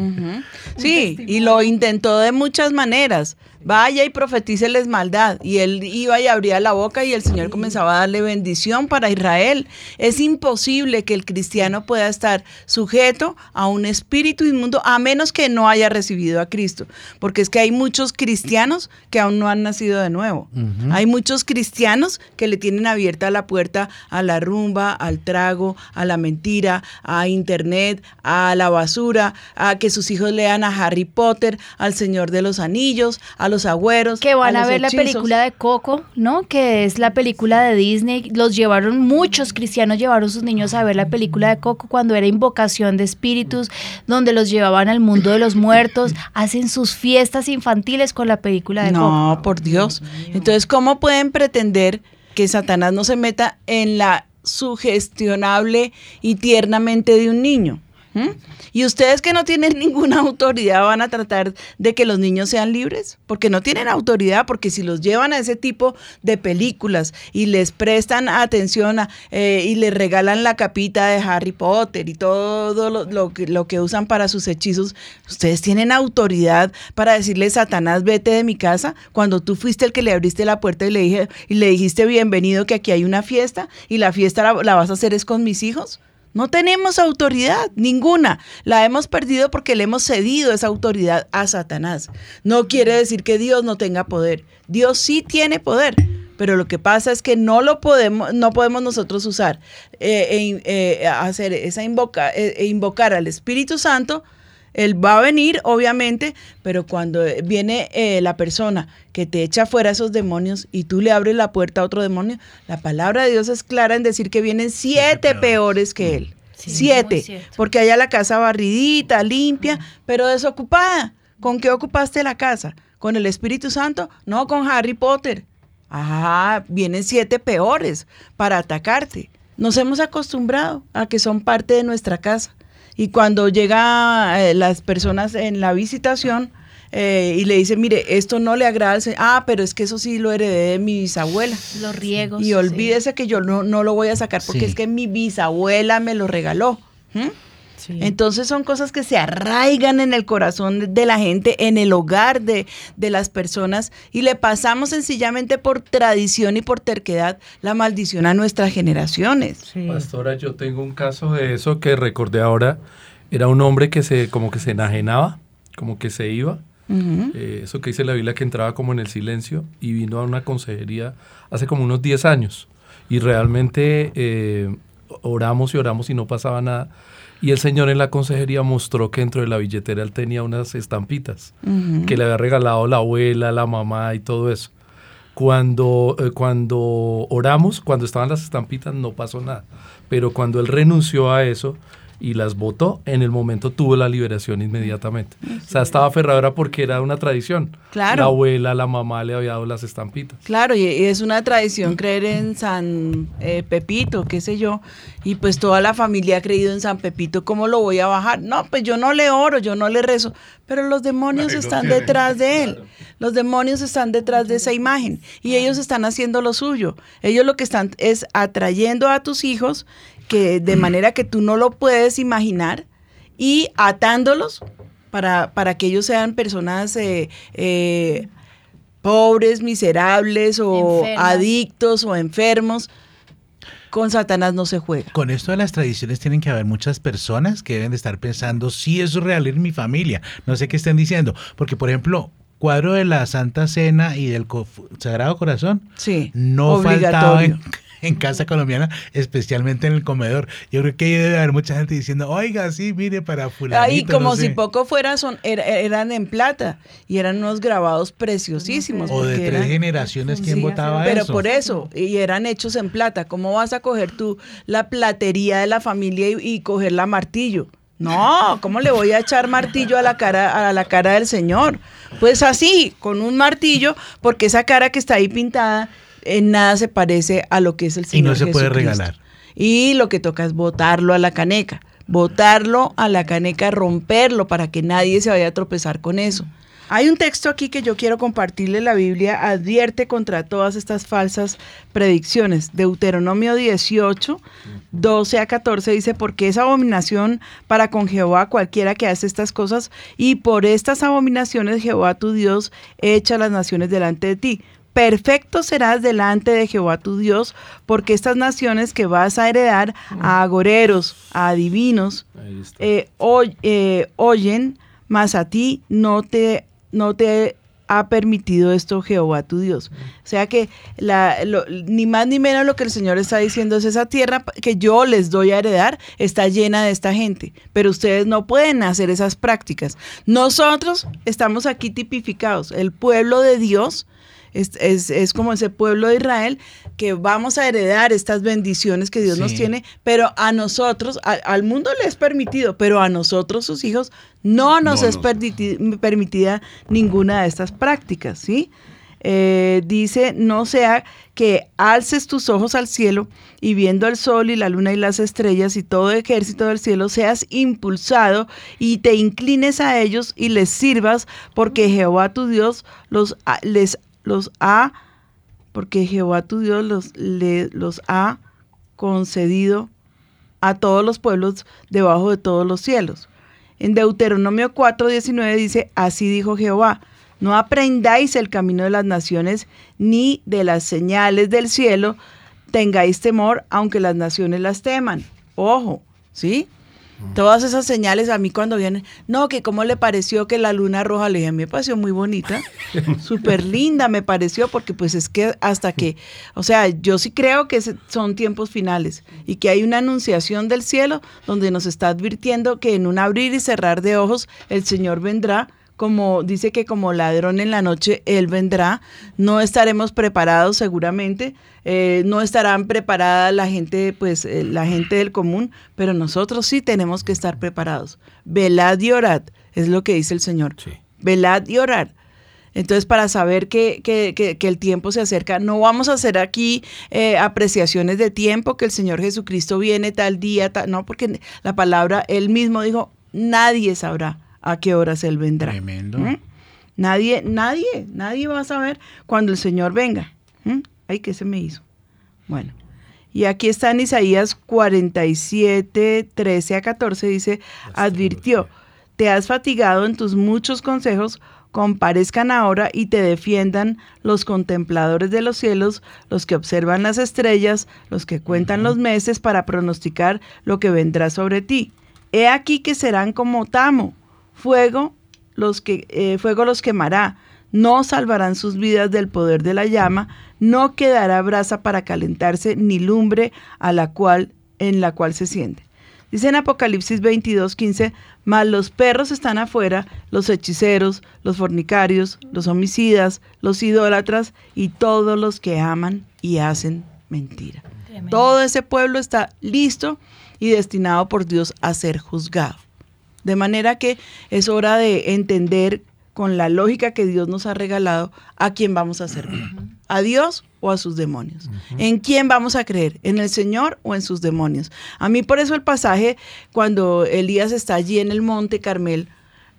Sí, y lo intentó de muchas maneras. Vaya y profetíceles maldad. Y él iba y abría la boca y el Señor comenzaba a darle bendición para Israel. Es imposible que el cristiano pueda estar sujeto a un espíritu inmundo a menos que no haya recibido a Cristo. Porque es que hay muchos cristianos que aún no han nacido de nuevo. Hay muchos cristianos que le tienen abierta la puerta a la rumba, al trago, a la mentira, a internet, a la basura, a que sus hijos lean a Harry Potter, al Señor de los Anillos, a los agüeros. Que van a, ver la película de Coco, ¿no? Que es la película de Disney. Los llevaron, muchos cristianos llevaron sus niños a ver la película de Coco cuando era invocación de espíritus, donde los llevaban al mundo de los muertos, hacen sus fiestas infantiles con la película de Coco. No, por Dios. Entonces, ¿cómo pueden pretender que Satanás no se meta en la sugestionable y tiernamente de un niño. Y ustedes que no tienen ninguna autoridad van a tratar de que los niños sean libres, porque no tienen autoridad, porque si los llevan a ese tipo de películas y les prestan atención eh, y les regalan la capita de Harry Potter y todo lo, que, lo, que, usan para sus hechizos, ustedes tienen autoridad para decirle, Satanás, vete de mi casa, cuando tú fuiste el que le abriste la puerta y le, dije, y le dijiste bienvenido que aquí hay una fiesta y la fiesta la vas a hacer es con mis hijos. No tenemos autoridad, ninguna. La hemos perdido porque le hemos cedido esa autoridad a Satanás. No quiere decir que Dios no tenga poder. Dios sí tiene poder, pero lo que pasa es que no lo podemos, no podemos nosotros usar, eh, eh, hacer esa invoca, eh, invocar al Espíritu Santo él va a venir, obviamente, pero cuando viene eh, la persona que te echa fuera esos demonios y tú le abres la puerta a otro demonio, la palabra de Dios es clara en decir que vienen siete, peores que él. siete. Porque haya la casa barridita, limpia, pero desocupada. ¿Con qué ocupaste la casa? ¿Con el Espíritu Santo? No, con Harry Potter. Ah, vienen siete peores para atacarte. Nos hemos acostumbrado a que son parte de nuestra casa. Y cuando llegan eh, las personas en la visitación eh, y le dicen, mire, esto no le agrada al Ah, pero es que eso sí lo heredé de mi bisabuela. Los riegos. Y olvídese que yo no, no lo voy a sacar porque es que mi bisabuela me lo regaló. Entonces son cosas que se arraigan en el corazón de la gente, en el hogar de, las personas y le pasamos sencillamente por tradición y por terquedad la maldición a nuestras generaciones. Pastora, yo tengo un caso de eso que recordé ahora. Era un hombre que se como que se enajenaba, como que se iba. Eh, eso que dice la Biblia que entraba como en el silencio y vino a una consejería hace como unos 10 años. Y realmente eh, oramos y oramos y no pasaba nada y el señor en la consejería mostró que dentro de la billetera él tenía unas estampitas que le había regalado la abuela, la mamá y todo eso. Cuando, eh, cuando oramos, cuando estaban las estampitas, no pasó nada. Pero cuando él renunció a eso, y las votó, en el momento tuvo la liberación inmediatamente. O sea, estaba aferrada porque era una tradición. Claro. La abuela, la mamá le había dado las estampitas. Claro, y es una tradición creer en San eh, Pepito, qué sé yo, y pues toda la familia ha creído en San Pepito, ¿cómo lo voy a bajar? No, pues yo no le oro, yo no le rezo, pero los demonios están detrás de él. Los demonios están detrás de esa imagen y ellos están haciendo lo suyo. Ellos lo que están es atrayendo a tus hijos que de manera que tú no lo puedes imaginar y atándolos para, para que ellos sean personas eh, eh, pobres, miserables o adictos o enfermos. Con Satanás no se juega. Con esto de las tradiciones tienen que haber muchas personas que deben de estar pensando si eso es real en mi familia. No sé qué estén diciendo. Porque, por ejemplo, cuadro de la Santa Cena y del Sagrado Corazón Sí, no faltaba en, en casa colombiana, especialmente en el comedor. Yo creo que debe haber mucha gente diciendo, oiga, sí, mire, para fulanito. Ahí como no si sé". poco fuera, son, era- eran en plata y eran unos grabados preciosísimos. O de tres eran- generaciones, ¿quién Sí, votaba Pero eso? por eso, y eran hechos en plata. ¿Cómo vas a coger tú la platería de la familia y, y coger la martillo? No, ¿cómo le voy a echar martillo a la cara a la cara del Señor? Pues así, con un martillo, porque esa cara que está ahí pintada en nada se parece a lo que es el Y Señor no se puede regalar. Y lo que toca es botarlo a la caneca, botarlo a la caneca, romperlo para que nadie se vaya a tropezar con eso. Hay un texto aquí que yo quiero compartirle. La Biblia advierte contra todas estas falsas predicciones. Deuteronomio 18, 12 a 14 dice, porque es abominación para con Jehová cualquiera que hace estas cosas, y por estas abominaciones Jehová tu Dios echa las naciones delante de ti. Perfecto serás delante de Jehová tu Dios, porque estas naciones que vas a heredar a agoreros, a adivinos, eh, oy- eh, oyen, mas a ti no te, no te ha permitido esto Jehová tu Dios. O sea que la, lo- ni más ni menos lo que el Señor está diciendo es esa tierra que yo les doy a heredar está llena de esta gente, pero ustedes no pueden hacer esas prácticas. Nosotros estamos aquí tipificados, el pueblo de Dios. Es, es- es como ese pueblo de Israel que vamos a heredar estas bendiciones que Dios nos tiene, pero a nosotros, a- al mundo le es permitido, pero a nosotros, sus hijos, no nos No es permitida ninguna de estas prácticas, ¿sí? Eh, dice, no sea que alces tus ojos al cielo y viendo el sol y la luna y las estrellas y todo ejército del cielo, seas impulsado y te inclines a ellos y les sirvas, porque Jehová tu Dios los, ha- les, los ha, porque Jehová tu Dios los, le- los ha concedido a todos los pueblos debajo de todos los cielos. En Deuteronomio 4:19 dice, así dijo Jehová, no aprendáis el camino de las naciones, ni de las señales del cielo, tengáis temor, aunque las naciones las teman. Ojo, ¿sí? Todas esas señales a mí cuando vienen, no, que cómo le pareció que la luna roja, le dije, a mí me pareció muy bonita, súper linda me pareció, porque pues es que hasta que, o sea, yo sí creo que son tiempos finales y que hay una anunciación del cielo donde nos está advirtiendo que en un abrir y cerrar de ojos el Señor vendrá como dice que como ladrón en la noche Él vendrá, no estaremos preparados seguramente, eh, no estarán preparadas la gente, pues eh, la gente del común, pero nosotros sí tenemos que estar preparados. Velad y orad, es lo que dice el Señor. Sí. Velad y orad. Entonces, para saber que, que- que- que el tiempo se acerca, no vamos a hacer aquí eh, apreciaciones de tiempo, que el Señor Jesucristo viene tal día, tal- no, porque la palabra, Él mismo dijo, nadie sabrá a qué horas Él vendrá. Tremendo. ¿Mm? Nadie, nadie, nadie va a saber cuando el Señor venga. ¿Mm? Ay, ¿qué se me hizo? Bueno, y aquí está en Isaías 47, 13 a 14, dice, advirtió, te has fatigado en tus muchos consejos, comparezcan ahora y te defiendan los contempladores de los cielos, los que observan las estrellas, los que cuentan los meses para pronosticar lo que vendrá sobre ti. He aquí que serán como tamo, fuego los que eh, fuego los quemará, no salvarán sus vidas del poder de la llama, no quedará brasa para calentarse ni lumbre a la cual en la cual se siente. Dice en Apocalipsis 22, 15, mas los perros están afuera, los hechiceros, los fornicarios, los homicidas, los idólatras y todos los que aman y hacen mentira. Tremendo. Todo ese pueblo está listo y destinado por Dios a ser juzgado. De manera que es hora de entender con la lógica que Dios nos ha regalado a quién vamos a servir. ¿A Dios o a sus demonios? ¿En quién vamos a creer? ¿En el Señor o en sus demonios? A mí por eso el pasaje cuando Elías está allí en el monte Carmel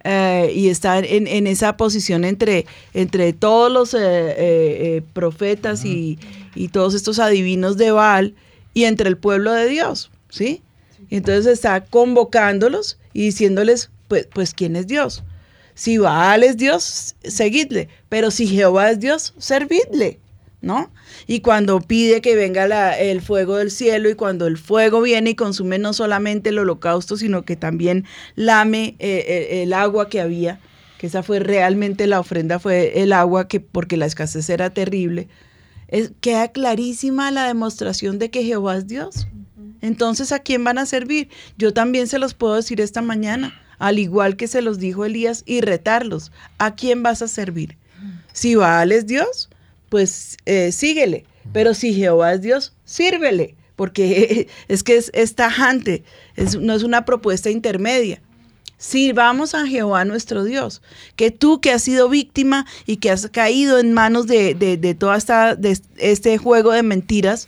eh, y está en, en esa posición entre, entre todos los eh, eh, eh, profetas y, y todos estos adivinos de Baal y entre el pueblo de Dios. ¿sí? Y entonces está convocándolos y diciéndoles, pues, pues ¿quién es Dios? Si Baal es Dios, seguidle, pero si Jehová es Dios, servidle, ¿no? Y cuando pide que venga el fuego del cielo y cuando el fuego viene y consume no solamente el holocausto, sino que también lame eh, eh, el agua que había, que esa fue realmente la ofrenda, fue el agua, que porque la escasez era terrible, es, queda clarísima la demostración de que Jehová es Dios. Entonces, ¿a quién van a servir? Yo también se los puedo decir esta mañana, al igual que se los dijo Elías, y retarlos. ¿A quién vas a servir? Si Baal es Dios, pues eh, síguele. Pero si Jehová es Dios, sírvele. Porque es que es, es tajante, no es una propuesta intermedia. Sirvamos a Jehová nuestro Dios. Que tú que has sido víctima y que has caído en manos de, de, esta, de este juego de mentiras,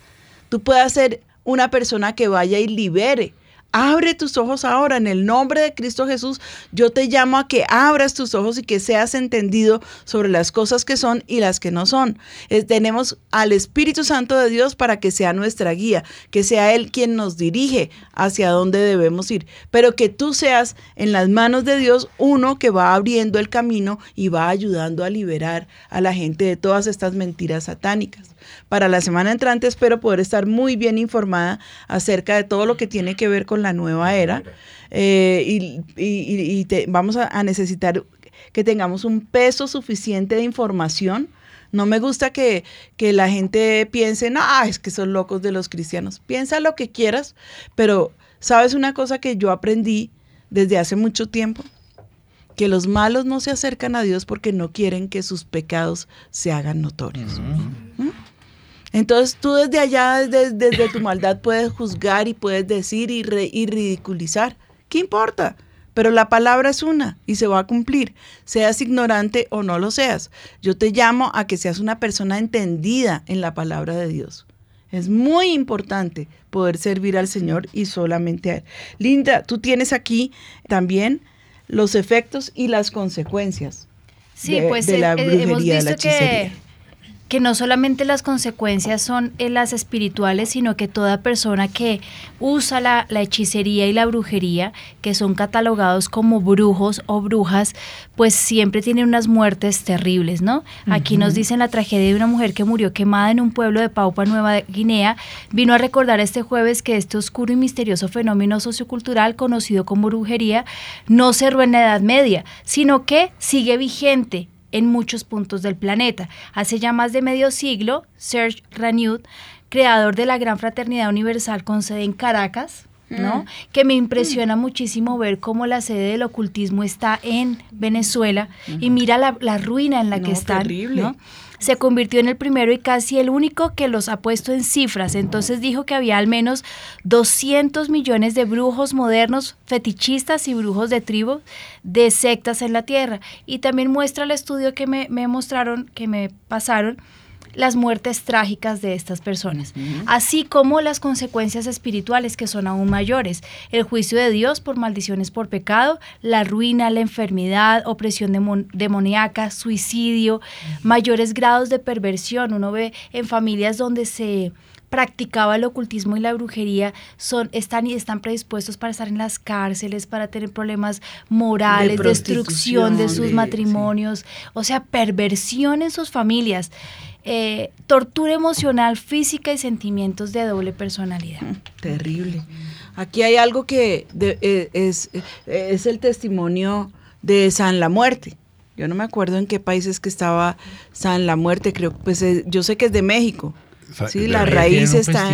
tú puedas ser una persona que vaya y libere. Abre tus ojos ahora en el nombre de Cristo Jesús. Yo te llamo a que abras tus ojos y que seas entendido sobre las cosas que son y las que no son. Tenemos al Espíritu Santo de Dios para que sea nuestra guía, que sea Él quien nos dirige hacia dónde debemos ir, pero que tú seas en las manos de Dios uno que va abriendo el camino y va ayudando a liberar a la gente de todas estas mentiras satánicas. Para la semana entrante espero poder estar muy bien informada acerca de todo lo que tiene que ver con la nueva era eh, y, y- y te- vamos a, a necesitar que tengamos un peso suficiente de información. No me gusta que, que la gente piense, no, es que son locos de los cristianos. Piensa lo que quieras, pero ¿sabes una cosa que yo aprendí desde hace mucho tiempo? Que los malos no se acercan a Dios porque no quieren que sus pecados se hagan notorios. ¿Mm? Entonces tú desde allá, desde, desde tu maldad, puedes juzgar y puedes decir y, re- y ridiculizar. ¿Qué importa? Pero la palabra es una y se va a cumplir, seas ignorante o no lo seas. Yo te llamo a que seas una persona entendida en la palabra de Dios. Es muy importante poder servir al Señor y solamente a Él. Linda, tú tienes aquí también los efectos y las consecuencias Sí, de, pues de eh, la eh, brujería, hemos la visto que, hechicería. Que no solamente las consecuencias son las espirituales, sino que toda persona que usa la, la hechicería y la brujería, que son catalogados como brujos o brujas, pues siempre tienen unas muertes terribles, ¿no? Aquí nos dicen la tragedia de una mujer que murió quemada en un pueblo de Papua Nueva Guinea. Vino a recordar este jueves que este oscuro y misterioso fenómeno sociocultural conocido como brujería no cerró en la Edad Media, sino que sigue vigente en muchos puntos del planeta. Hace ya más de medio siglo, Serge Raniud, creador de la Gran Fraternidad Universal con sede en Caracas, ¿no? Que me impresiona muchísimo ver cómo la sede del ocultismo está en Venezuela y mira la, la ruina en la que No, están, terrible. ¿no? Se convirtió en el primero y casi el único que los ha puesto en cifras. Entonces dijo que había al menos 200 millones de brujos modernos, fetichistas y brujos de tribu de sectas en la Tierra. Y también muestra el estudio que me, me mostraron, que me pasaron, las muertes trágicas de estas personas, así como las consecuencias espirituales que son aún mayores, el juicio de Dios por maldiciones por pecado, la ruina, la enfermedad, opresión demon- demoníaca, suicidio, mayores grados de perversión. Uno ve en familias donde se practicaba el ocultismo y la brujería son están y están predispuestos para estar en las cárceles, para tener problemas morales, De destrucción de sus matrimonios, o sea, perversión en sus familias, eh, tortura emocional, física y sentimientos de doble personalidad. Terrible. Aquí hay algo que de- eh, es, eh, es el testimonio de San la Muerte. Yo no me acuerdo en qué país es que estaba San la Muerte, creo, pues yo sé que es de México. Sí, la raíz está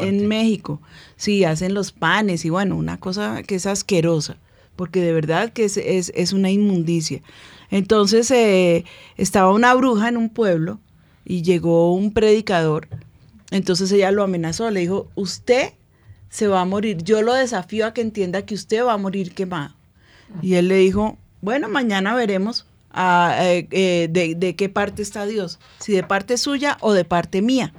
en, México. Sí, hacen los panes y bueno, una cosa que es asquerosa, porque de verdad que es, es- es una inmundicia. Entonces eh, estaba una bruja en un pueblo y llegó un predicador. Entonces ella lo amenazó, le dijo, usted se va a morir. Yo lo desafío a que entienda que usted va a morir quemado. Y él le dijo, bueno, mañana veremos ah, eh, eh, de, de qué parte está Dios, si de parte suya o de parte mía.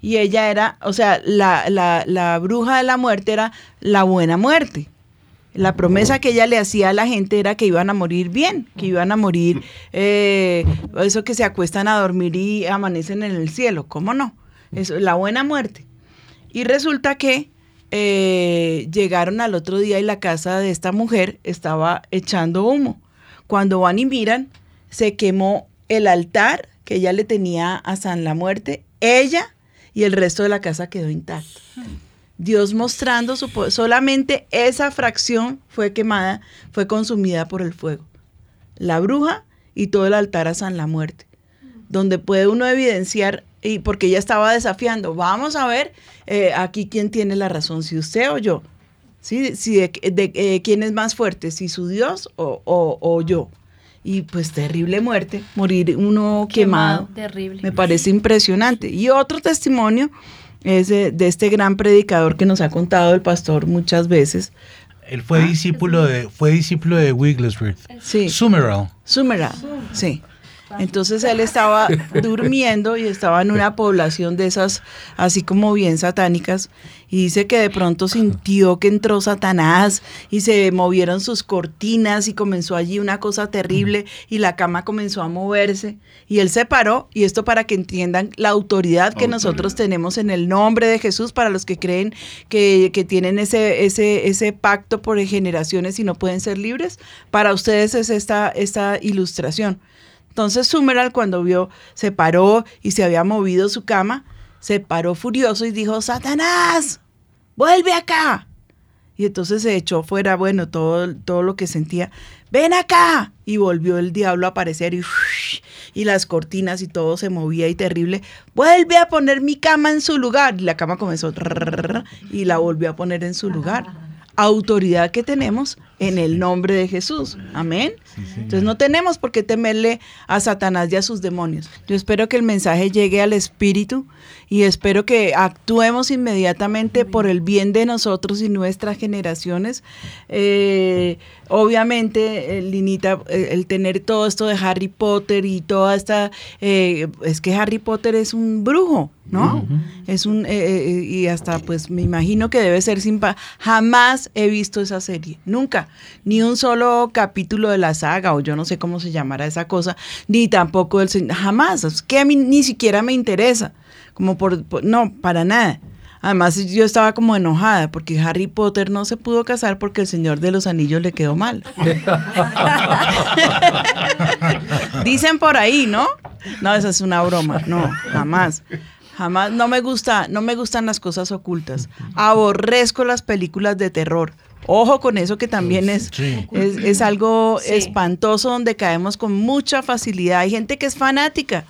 Y ella era, o sea, la, la, la bruja de la muerte era la buena muerte. La promesa que ella le hacía a la gente era que iban a morir bien, que iban a morir, eh, eso que se acuestan a dormir y amanecen en el cielo, ¿cómo no? Eso, la buena muerte. Y resulta que eh, llegaron al otro día y la casa de esta mujer estaba echando humo. Cuando van y miran, se quemó el altar que ella le tenía a San la Muerte, ella y el resto de la casa quedó intacto. Dios mostrando su poder, solamente esa fracción fue quemada, fue consumida por el fuego. La bruja y todo el altar a San la Muerte, donde puede uno evidenciar, y porque ella estaba desafiando, vamos a ver eh, aquí quién tiene la razón, si usted o yo, ¿sí? si de, eh, quién es más fuerte, si su Dios o, o yo y pues terrible muerte, morir uno quemado. Terrible. Me parece impresionante. Y otro testimonio es de, este gran predicador que nos ha contado el pastor muchas veces. Él fue ah, discípulo de fue discípulo de Wigglesworth. Sí. Sí. Entonces él estaba durmiendo y estaba en una población de esas, así como bien satánicas, y dice que de pronto sintió que entró Satanás y se movieron sus cortinas y comenzó allí una cosa terrible y la cama comenzó a moverse y él se paró y esto para que entiendan la autoridad que nosotros tenemos en el nombre de Jesús para los que creen que, que tienen ese, ese, ese pacto por generaciones y no pueden ser libres, para ustedes es esta, esta ilustración. Entonces Sumeral cuando vio, se paró y se había movido su cama, se paró furioso y dijo, Satanás, vuelve acá. Y entonces se echó fuera, bueno, todo, todo lo que sentía, ven acá. Y volvió el diablo a aparecer y, y las cortinas y todo se movía y terrible. Vuelve a poner mi cama en su lugar. Y la cama comenzó y la volvió a poner en su lugar. Autoridad que tenemos en el nombre de Jesús. Amén. Entonces no tenemos por qué temerle a Satanás y a sus demonios. Yo espero que el mensaje llegue al Espíritu y espero que actuemos inmediatamente por el bien de nosotros y nuestras generaciones. Eh, obviamente, eh, Linita, eh, el tener todo esto de Harry Potter y toda esta... es que Harry Potter es un brujo, ¿no? Es un... y hasta pues me imagino que debe ser sin... Jamás he visto esa serie, nunca ni un solo capítulo de la saga, o yo no sé cómo se llamará esa cosa, ni tampoco el jamás, es que a mí ni siquiera me interesa, como por, no, para nada. Además, yo estaba como enojada porque Harry Potter no se pudo casar porque el Señor de los Anillos le quedó mal. Dicen por ahí, ¿no? No, esa es una broma. No, jamás. Jamás. No me gusta, no me gustan las cosas ocultas. Aborrezco las películas de terror. Ojo con eso que también es, es, algo espantoso donde caemos con mucha facilidad. Hay gente que es fanática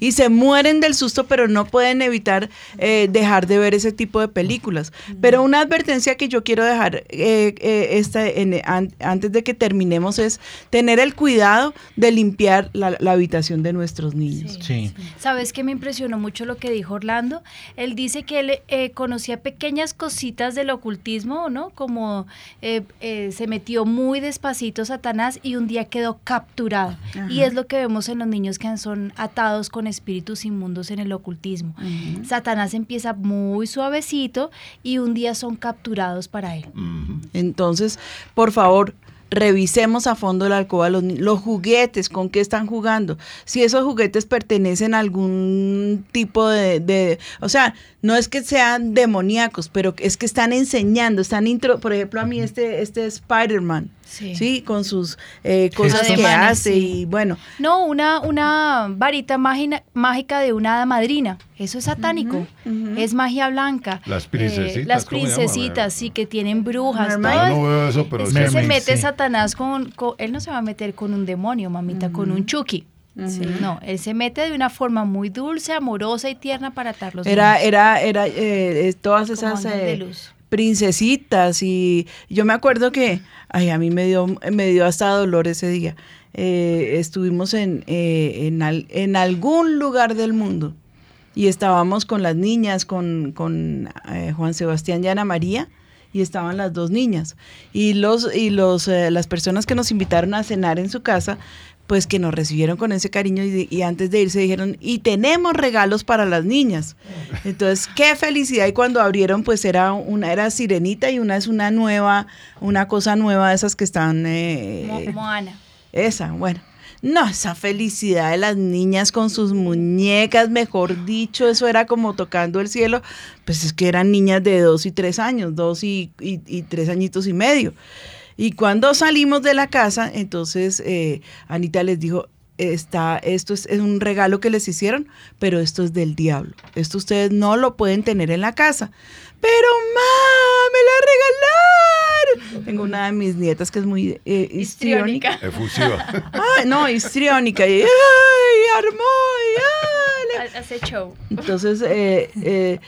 y se mueren del susto, pero no pueden evitar eh, dejar de ver ese tipo de películas. Pero una advertencia que yo quiero dejar eh, eh, esta, en, antes de que terminemos es tener el cuidado de limpiar la, habitación de nuestros niños. Sí, ¿Sabes qué me impresionó mucho lo que dijo Orlando? Él dice que él conocía pequeñas cositas del ocultismo, ¿no? Como se metió muy despacito Satanás y un día quedó capturado. Y es lo que vemos en los niños que son atados con espíritus inmundos en el ocultismo. Satanás empieza muy suavecito y un día son capturados para él. Entonces, por favor, revisemos a fondo la alcoba, los, los, juguetes, con qué están jugando, si esos juguetes pertenecen a algún tipo de, o sea, no es que sean demoníacos, pero es que están enseñando, están intro, por ejemplo, a mí este, este Spider-Man, Sí. con sus eh, cosas que hace y bueno. No, una, una varita mágica de una hada madrina. Eso es satánico. Es magia blanca. Las princesitas. Eh, las princesitas, sí, que tienen brujas. no veo eso, pero es que se mete Satanás con, Él no se va a meter con un demonio, mamita, con un chucky. No, él se mete de una forma muy dulce, amorosa y tierna para atarlos. Era, era, era, eh, todas esas princesitas y yo me acuerdo que Ay, a mí me dio, me dio hasta dolor ese día. Eh, estuvimos en, eh, en, algún lugar del mundo y estábamos con las niñas, con, con eh, Juan Sebastián y Ana María, y estaban las dos niñas. Y, los, y los, las personas que nos invitaron a cenar en su casa, pues que nos recibieron con ese cariño y, antes de irse dijeron, y tenemos regalos para las niñas. Entonces, qué felicidad. Y cuando abrieron, pues era una era sirenita y una es una nueva, una cosa nueva de esas que están... Eh, Moana. Esa, bueno. No, esa felicidad de las niñas con sus muñecas, mejor dicho, eso era como tocando el cielo. Pues es que eran niñas de dos y tres años, dos y, tres añitos y medio. Y cuando salimos de la casa, entonces eh, Anita les dijo, está, esto es, un regalo que les hicieron, pero esto es del diablo. Esto ustedes no lo pueden tener en la casa. Pero, ma, me la regalaron. Tengo una de mis nietas que es muy eh, histriónica. Efusiva. no, histriónica. Y, ay, armó, Entonces, eh, eh,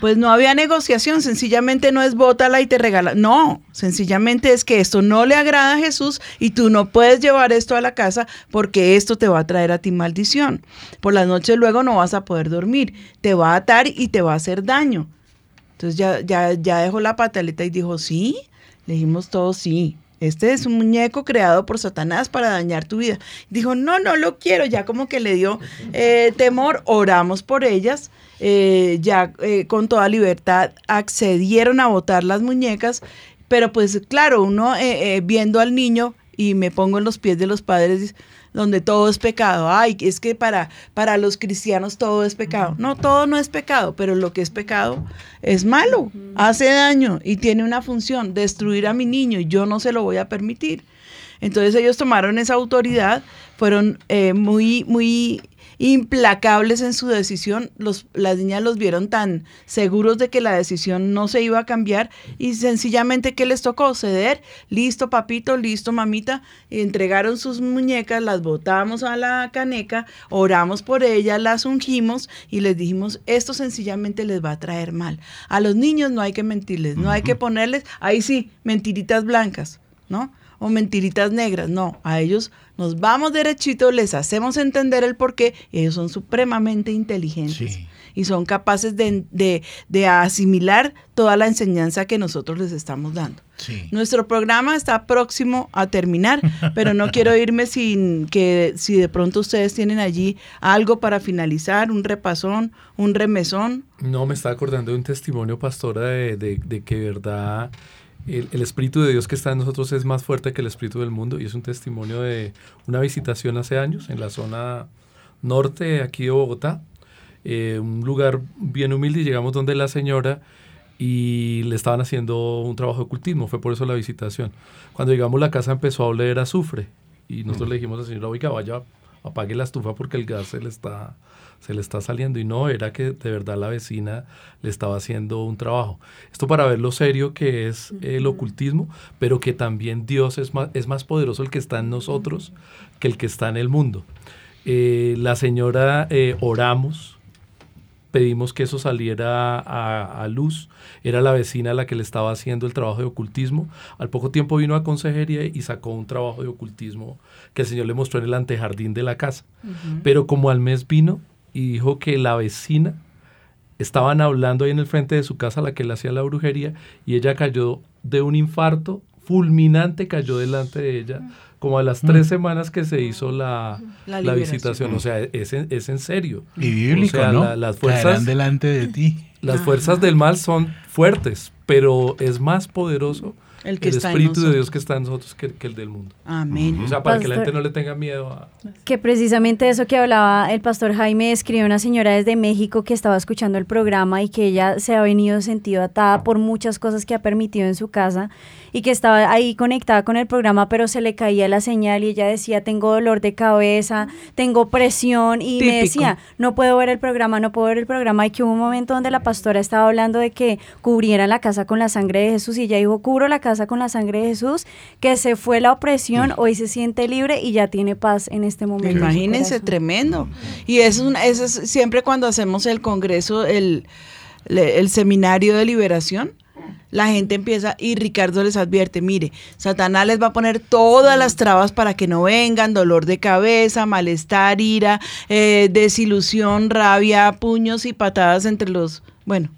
pues no había negociación, sencillamente no es bótala y te regala. No, sencillamente es que esto no le agrada a Jesús y tú no puedes llevar esto a la casa porque esto te va a traer a ti maldición. Por las noches luego no vas a poder dormir, te va a atar y te va a hacer daño. Entonces ya, ya, ya dejó la pataleta y dijo, sí, le dijimos todos sí. Este es un muñeco creado por Satanás para dañar tu vida. Dijo, no, no lo quiero. Ya como que le dio eh, temor, oramos por ellas. Eh, ya eh, con toda libertad accedieron a botar las muñecas. Pero pues claro, uno viendo al niño y me pongo en los pies de los padres, donde todo es pecado. Ay, es que para, para los cristianos todo es pecado. No, todo no es pecado, pero lo que es pecado es malo, hace daño y tiene una función, destruir a mi niño y yo no se lo voy a permitir. Entonces ellos tomaron esa autoridad, fueron eh, muy, muy implacables en su decisión. Los, las niñas los vieron tan seguros de que la decisión no se iba a cambiar y sencillamente ¿qué les tocó? Ceder. Listo, papito, listo, mamita. entregaron sus muñecas, las botamos a la caneca, oramos por ellas, las ungimos y les dijimos, esto sencillamente les va a traer mal. A los niños no hay que mentirles, no hay que ponerles, ahí sí, mentiritas blancas, ¿no? O mentiritas negras, no, a ellos nos vamos derechito, les hacemos entender el porqué y ellos son supremamente inteligentes. Y son capaces de, asimilar toda la enseñanza que nosotros les estamos dando. Nuestro programa está próximo a terminar, pero no quiero irme sin que si de pronto ustedes tienen allí algo para finalizar, un repasón, un remesón. No, me está acordando de un testimonio, pastora, de, de, de que verdad el, Espíritu de Dios que está en nosotros es más fuerte que el Espíritu del mundo y es un testimonio de una visitación hace años en la zona norte aquí de Bogotá, eh, un lugar bien humilde y llegamos donde la señora y le estaban haciendo un trabajo de ocultismo, fue por eso la visitación. Cuando llegamos la casa empezó a oler azufre y nosotros le dijimos a la señora, oiga, vaya, apague la estufa porque el gas se le está se le está saliendo y no, era que de verdad la vecina le estaba haciendo un trabajo. Esto para ver lo serio que es el ocultismo, pero que también Dios es más, es más poderoso el que está en nosotros que el que está en el mundo. Eh, la señora eh, oramos, pedimos que eso saliera a, luz. Era la vecina la que le estaba haciendo el trabajo de ocultismo. Al poco tiempo vino a consejería y sacó un trabajo de ocultismo que el Señor le mostró en el antejardín de la casa. Pero como al mes vino, y dijo que la vecina estaban hablando ahí en el frente de su casa la que le hacía la brujería y ella cayó de un infarto fulminante, cayó delante de ella como a las tres mm. semanas que se hizo la, la, visitación. O sea, es en, es en serio. Y bíblico, ¿no? las fuerzas delante de ti. Las fuerzas del mal son fuertes, pero es más poderoso el, Espíritu de Dios que está en nosotros que, el del mundo. Amén. O sea, para que la gente no le tenga miedo a... Que precisamente eso que hablaba el pastor Jaime, escribió una señora desde México que estaba escuchando el programa y que ella se ha venido sentido atada por muchas cosas que ha permitido en su casa y que estaba ahí conectada con el programa, pero se le caía la señal y ella decía, tengo dolor de cabeza, tengo presión y me decía, no puedo ver el programa, no puedo ver el programa y que hubo un momento donde la pastora estaba hablando de que cubrieran la casa con la sangre de Jesús y ella dijo, cubro la casa con la sangre de Jesús, que se fue la opresión, hoy se siente libre y ya tiene paz en este momento. Imagínense, tremendo. Y eso es, es siempre cuando hacemos el congreso, el, el seminario de liberación, la gente empieza y Ricardo les advierte, mire, Satanás les va a poner todas las trabas para que no vengan, dolor de cabeza, malestar, ira, eh, desilusión, rabia, puños y patadas entre los, bueno,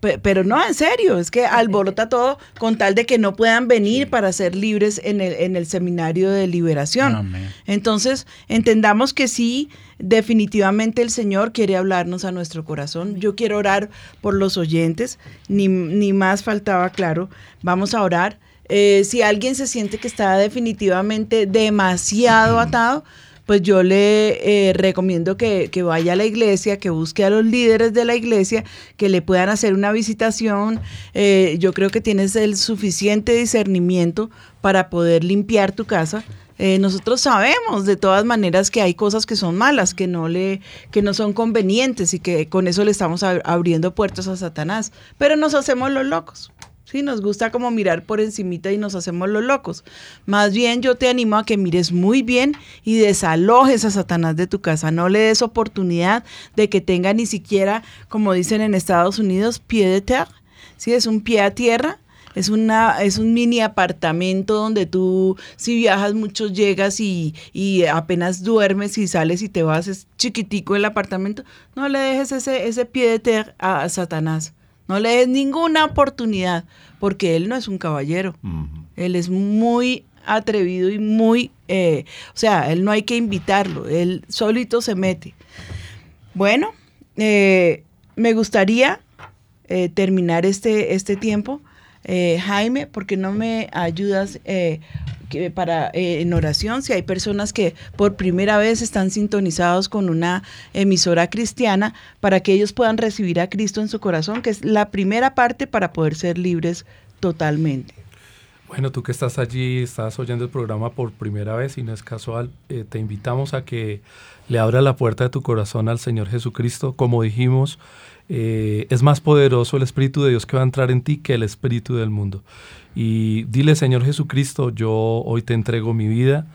pero no, en serio, es que alborota todo con tal de que no puedan venir para ser libres en el, en el seminario de liberación. Entonces, entendamos que sí, definitivamente el Señor quiere hablarnos a nuestro corazón. Yo quiero orar por los oyentes, ni, ni más faltaba, claro. Vamos a orar. Eh, si alguien se siente que está definitivamente demasiado atado, pues yo le eh, recomiendo que, que, vaya a la iglesia, que busque a los líderes de la iglesia, que le puedan hacer una visitación. Eh, yo creo que tienes el suficiente discernimiento para poder limpiar tu casa. Eh, nosotros sabemos de todas maneras que hay cosas que son malas, que no le, que no son convenientes y que con eso le estamos abriendo puertas a Satanás. Pero nos hacemos los locos. Sí, nos gusta como mirar por encimita y nos hacemos los locos. Más bien yo te animo a que mires muy bien y desalojes a Satanás de tu casa. No le des oportunidad de que tenga ni siquiera, como dicen en Estados Unidos, pie de tierra. Sí, es un pie a tierra. Es, una, es un mini apartamento donde tú, si viajas mucho, llegas y, y apenas duermes y sales y te vas, es chiquitico el apartamento. No le dejes ese, ese pie de tierra a Satanás. No le des ninguna oportunidad, porque él no es un caballero. Él es muy atrevido y muy, eh, o sea, él no hay que invitarlo, él solito se mete. Bueno, eh, me gustaría eh, terminar este, este tiempo. Jaime, ¿por qué no me ayudas que para eh, en oración, si hay personas que por primera vez están sintonizados con una emisora cristiana, para que ellos puedan recibir a Cristo en su corazón, que es la primera parte para poder ser libres totalmente. Bueno, tú que estás allí, estás oyendo el programa por primera vez y no es casual, eh, te invitamos a que le abras la puerta de tu corazón al Señor Jesucristo. Como dijimos, eh, es más poderoso el Espíritu de Dios que va a entrar en ti que el Espíritu del mundo. Y dile, Señor Jesucristo, yo hoy te entrego mi vida,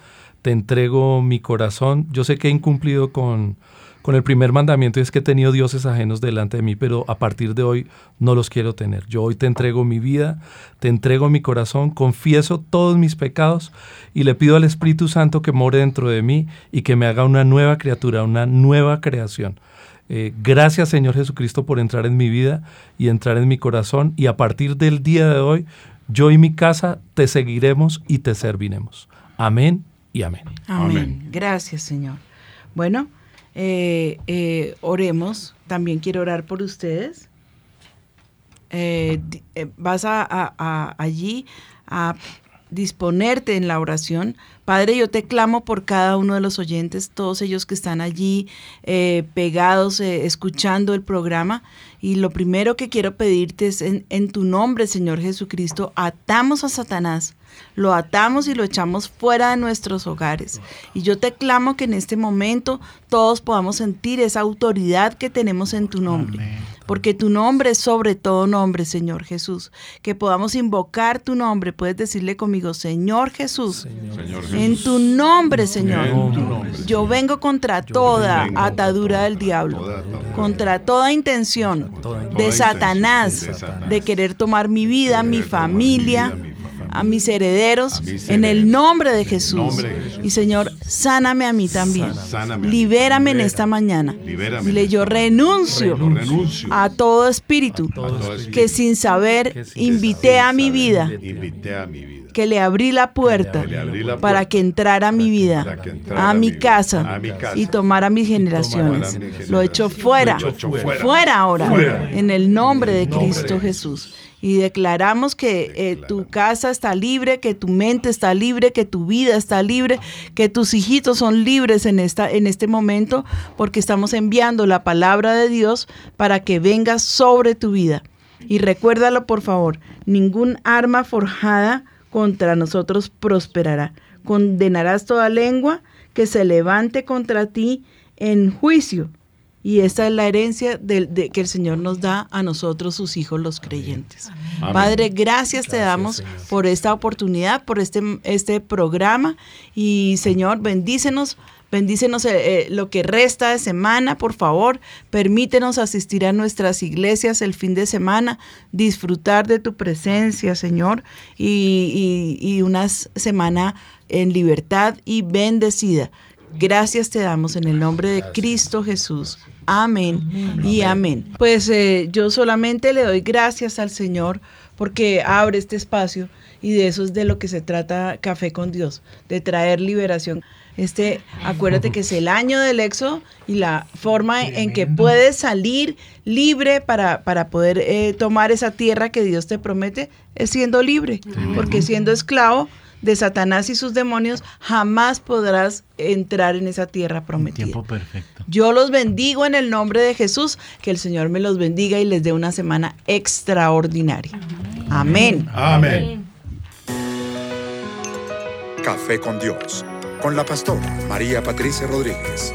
te entrego mi corazón. Yo sé que he incumplido con, con el primer mandamiento y es que he tenido dioses ajenos delante de mí, pero a partir de hoy no los quiero tener. Yo hoy te entrego mi vida, te entrego mi corazón, confieso todos mis pecados y le pido al Espíritu Santo que more dentro de mí y que me haga una nueva criatura, una nueva creación. Eh, gracias Señor Jesucristo por entrar en mi vida y entrar en mi corazón y a partir del día de hoy yo y mi casa te seguiremos y te serviremos. Amén y amén. Amén. Gracias, Señor. Bueno, eh, eh, oremos. También quiero orar por ustedes. Eh, vas a, allí a disponerte en la oración. Padre, yo te clamo por cada uno de los oyentes, todos ellos que están allí pegados, escuchando el programa. Y lo primero que quiero pedirte es en, en, tu nombre, Señor Jesucristo, atamos a Satanás, lo atamos y lo echamos fuera de nuestros hogares. Y yo te clamo que en este momento todos podamos sentir esa autoridad que tenemos en tu nombre. Porque tu nombre es sobre todo nombre, Señor Jesús. Que podamos invocar tu nombre. Puedes decirle conmigo, Señor Jesús. En tu nombre, Señor. Yo vengo contra toda atadura del diablo. Contra toda intención de Satanás de querer tomar mi vida, mi familia a mis herederos en el nombre de Jesús. Y Señor, sáname a mí también. Libérame en esta mañana. Dile, yo renuncio a todo espíritu que sin saber invité a mi vida que le abrí la puerta para que entrara a mi vida, a mi casa y tomara mis generaciones. Lo echo fuera, fuera. ahora, en el nombre de Cristo Jesús y declaramos que eh, tu casa está libre, que tu mente está libre, que tu vida está libre, que tus hijitos son libres en, esta, en este momento, porque estamos enviando la palabra de Dios para que venga sobre tu vida. Y recuérdalo, por favor, ningún arma forjada contra nosotros prosperará. Condenarás toda lengua que se levante contra ti en juicio y esta es la herencia de, que el Señor nos da a nosotros, sus hijos, los creyentes. Padre, gracias, te damos por esta oportunidad, por este, este programa. Y Señor, bendícenos, bendícenos eh, eh, lo que resta de semana, por favor. Permítenos asistir a nuestras iglesias el fin de semana, disfrutar de tu presencia, Señor, y, y una semana en libertad y bendecida. Gracias te damos en el nombre de Cristo Jesús. Amén y amén. Pues eh, yo solamente le doy gracias al Señor porque abre este espacio y de eso es de lo que se trata Café con Dios, de traer liberación. Este, acuérdate que es el año del éxodo y la forma en que puedes salir libre para, para poder eh, tomar esa tierra que Dios te promete es siendo libre, porque siendo esclavo de Satanás y sus demonios, jamás podrás entrar en esa tierra prometida. Tiempo perfecto. Yo los bendigo en el nombre de Jesús, que el Señor me los bendiga y les dé una semana extraordinaria. Amén. Amén. Café con Dios, con la pastora María Patricia Rodríguez.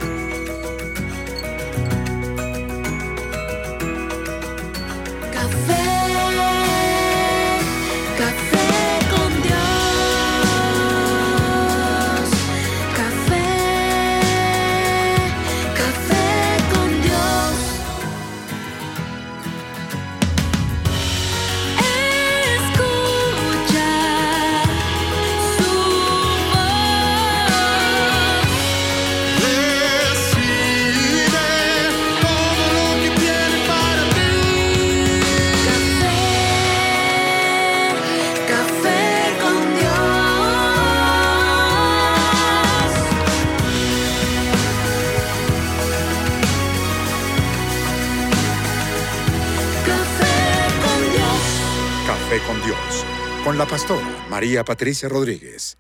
María Patricia Rodríguez.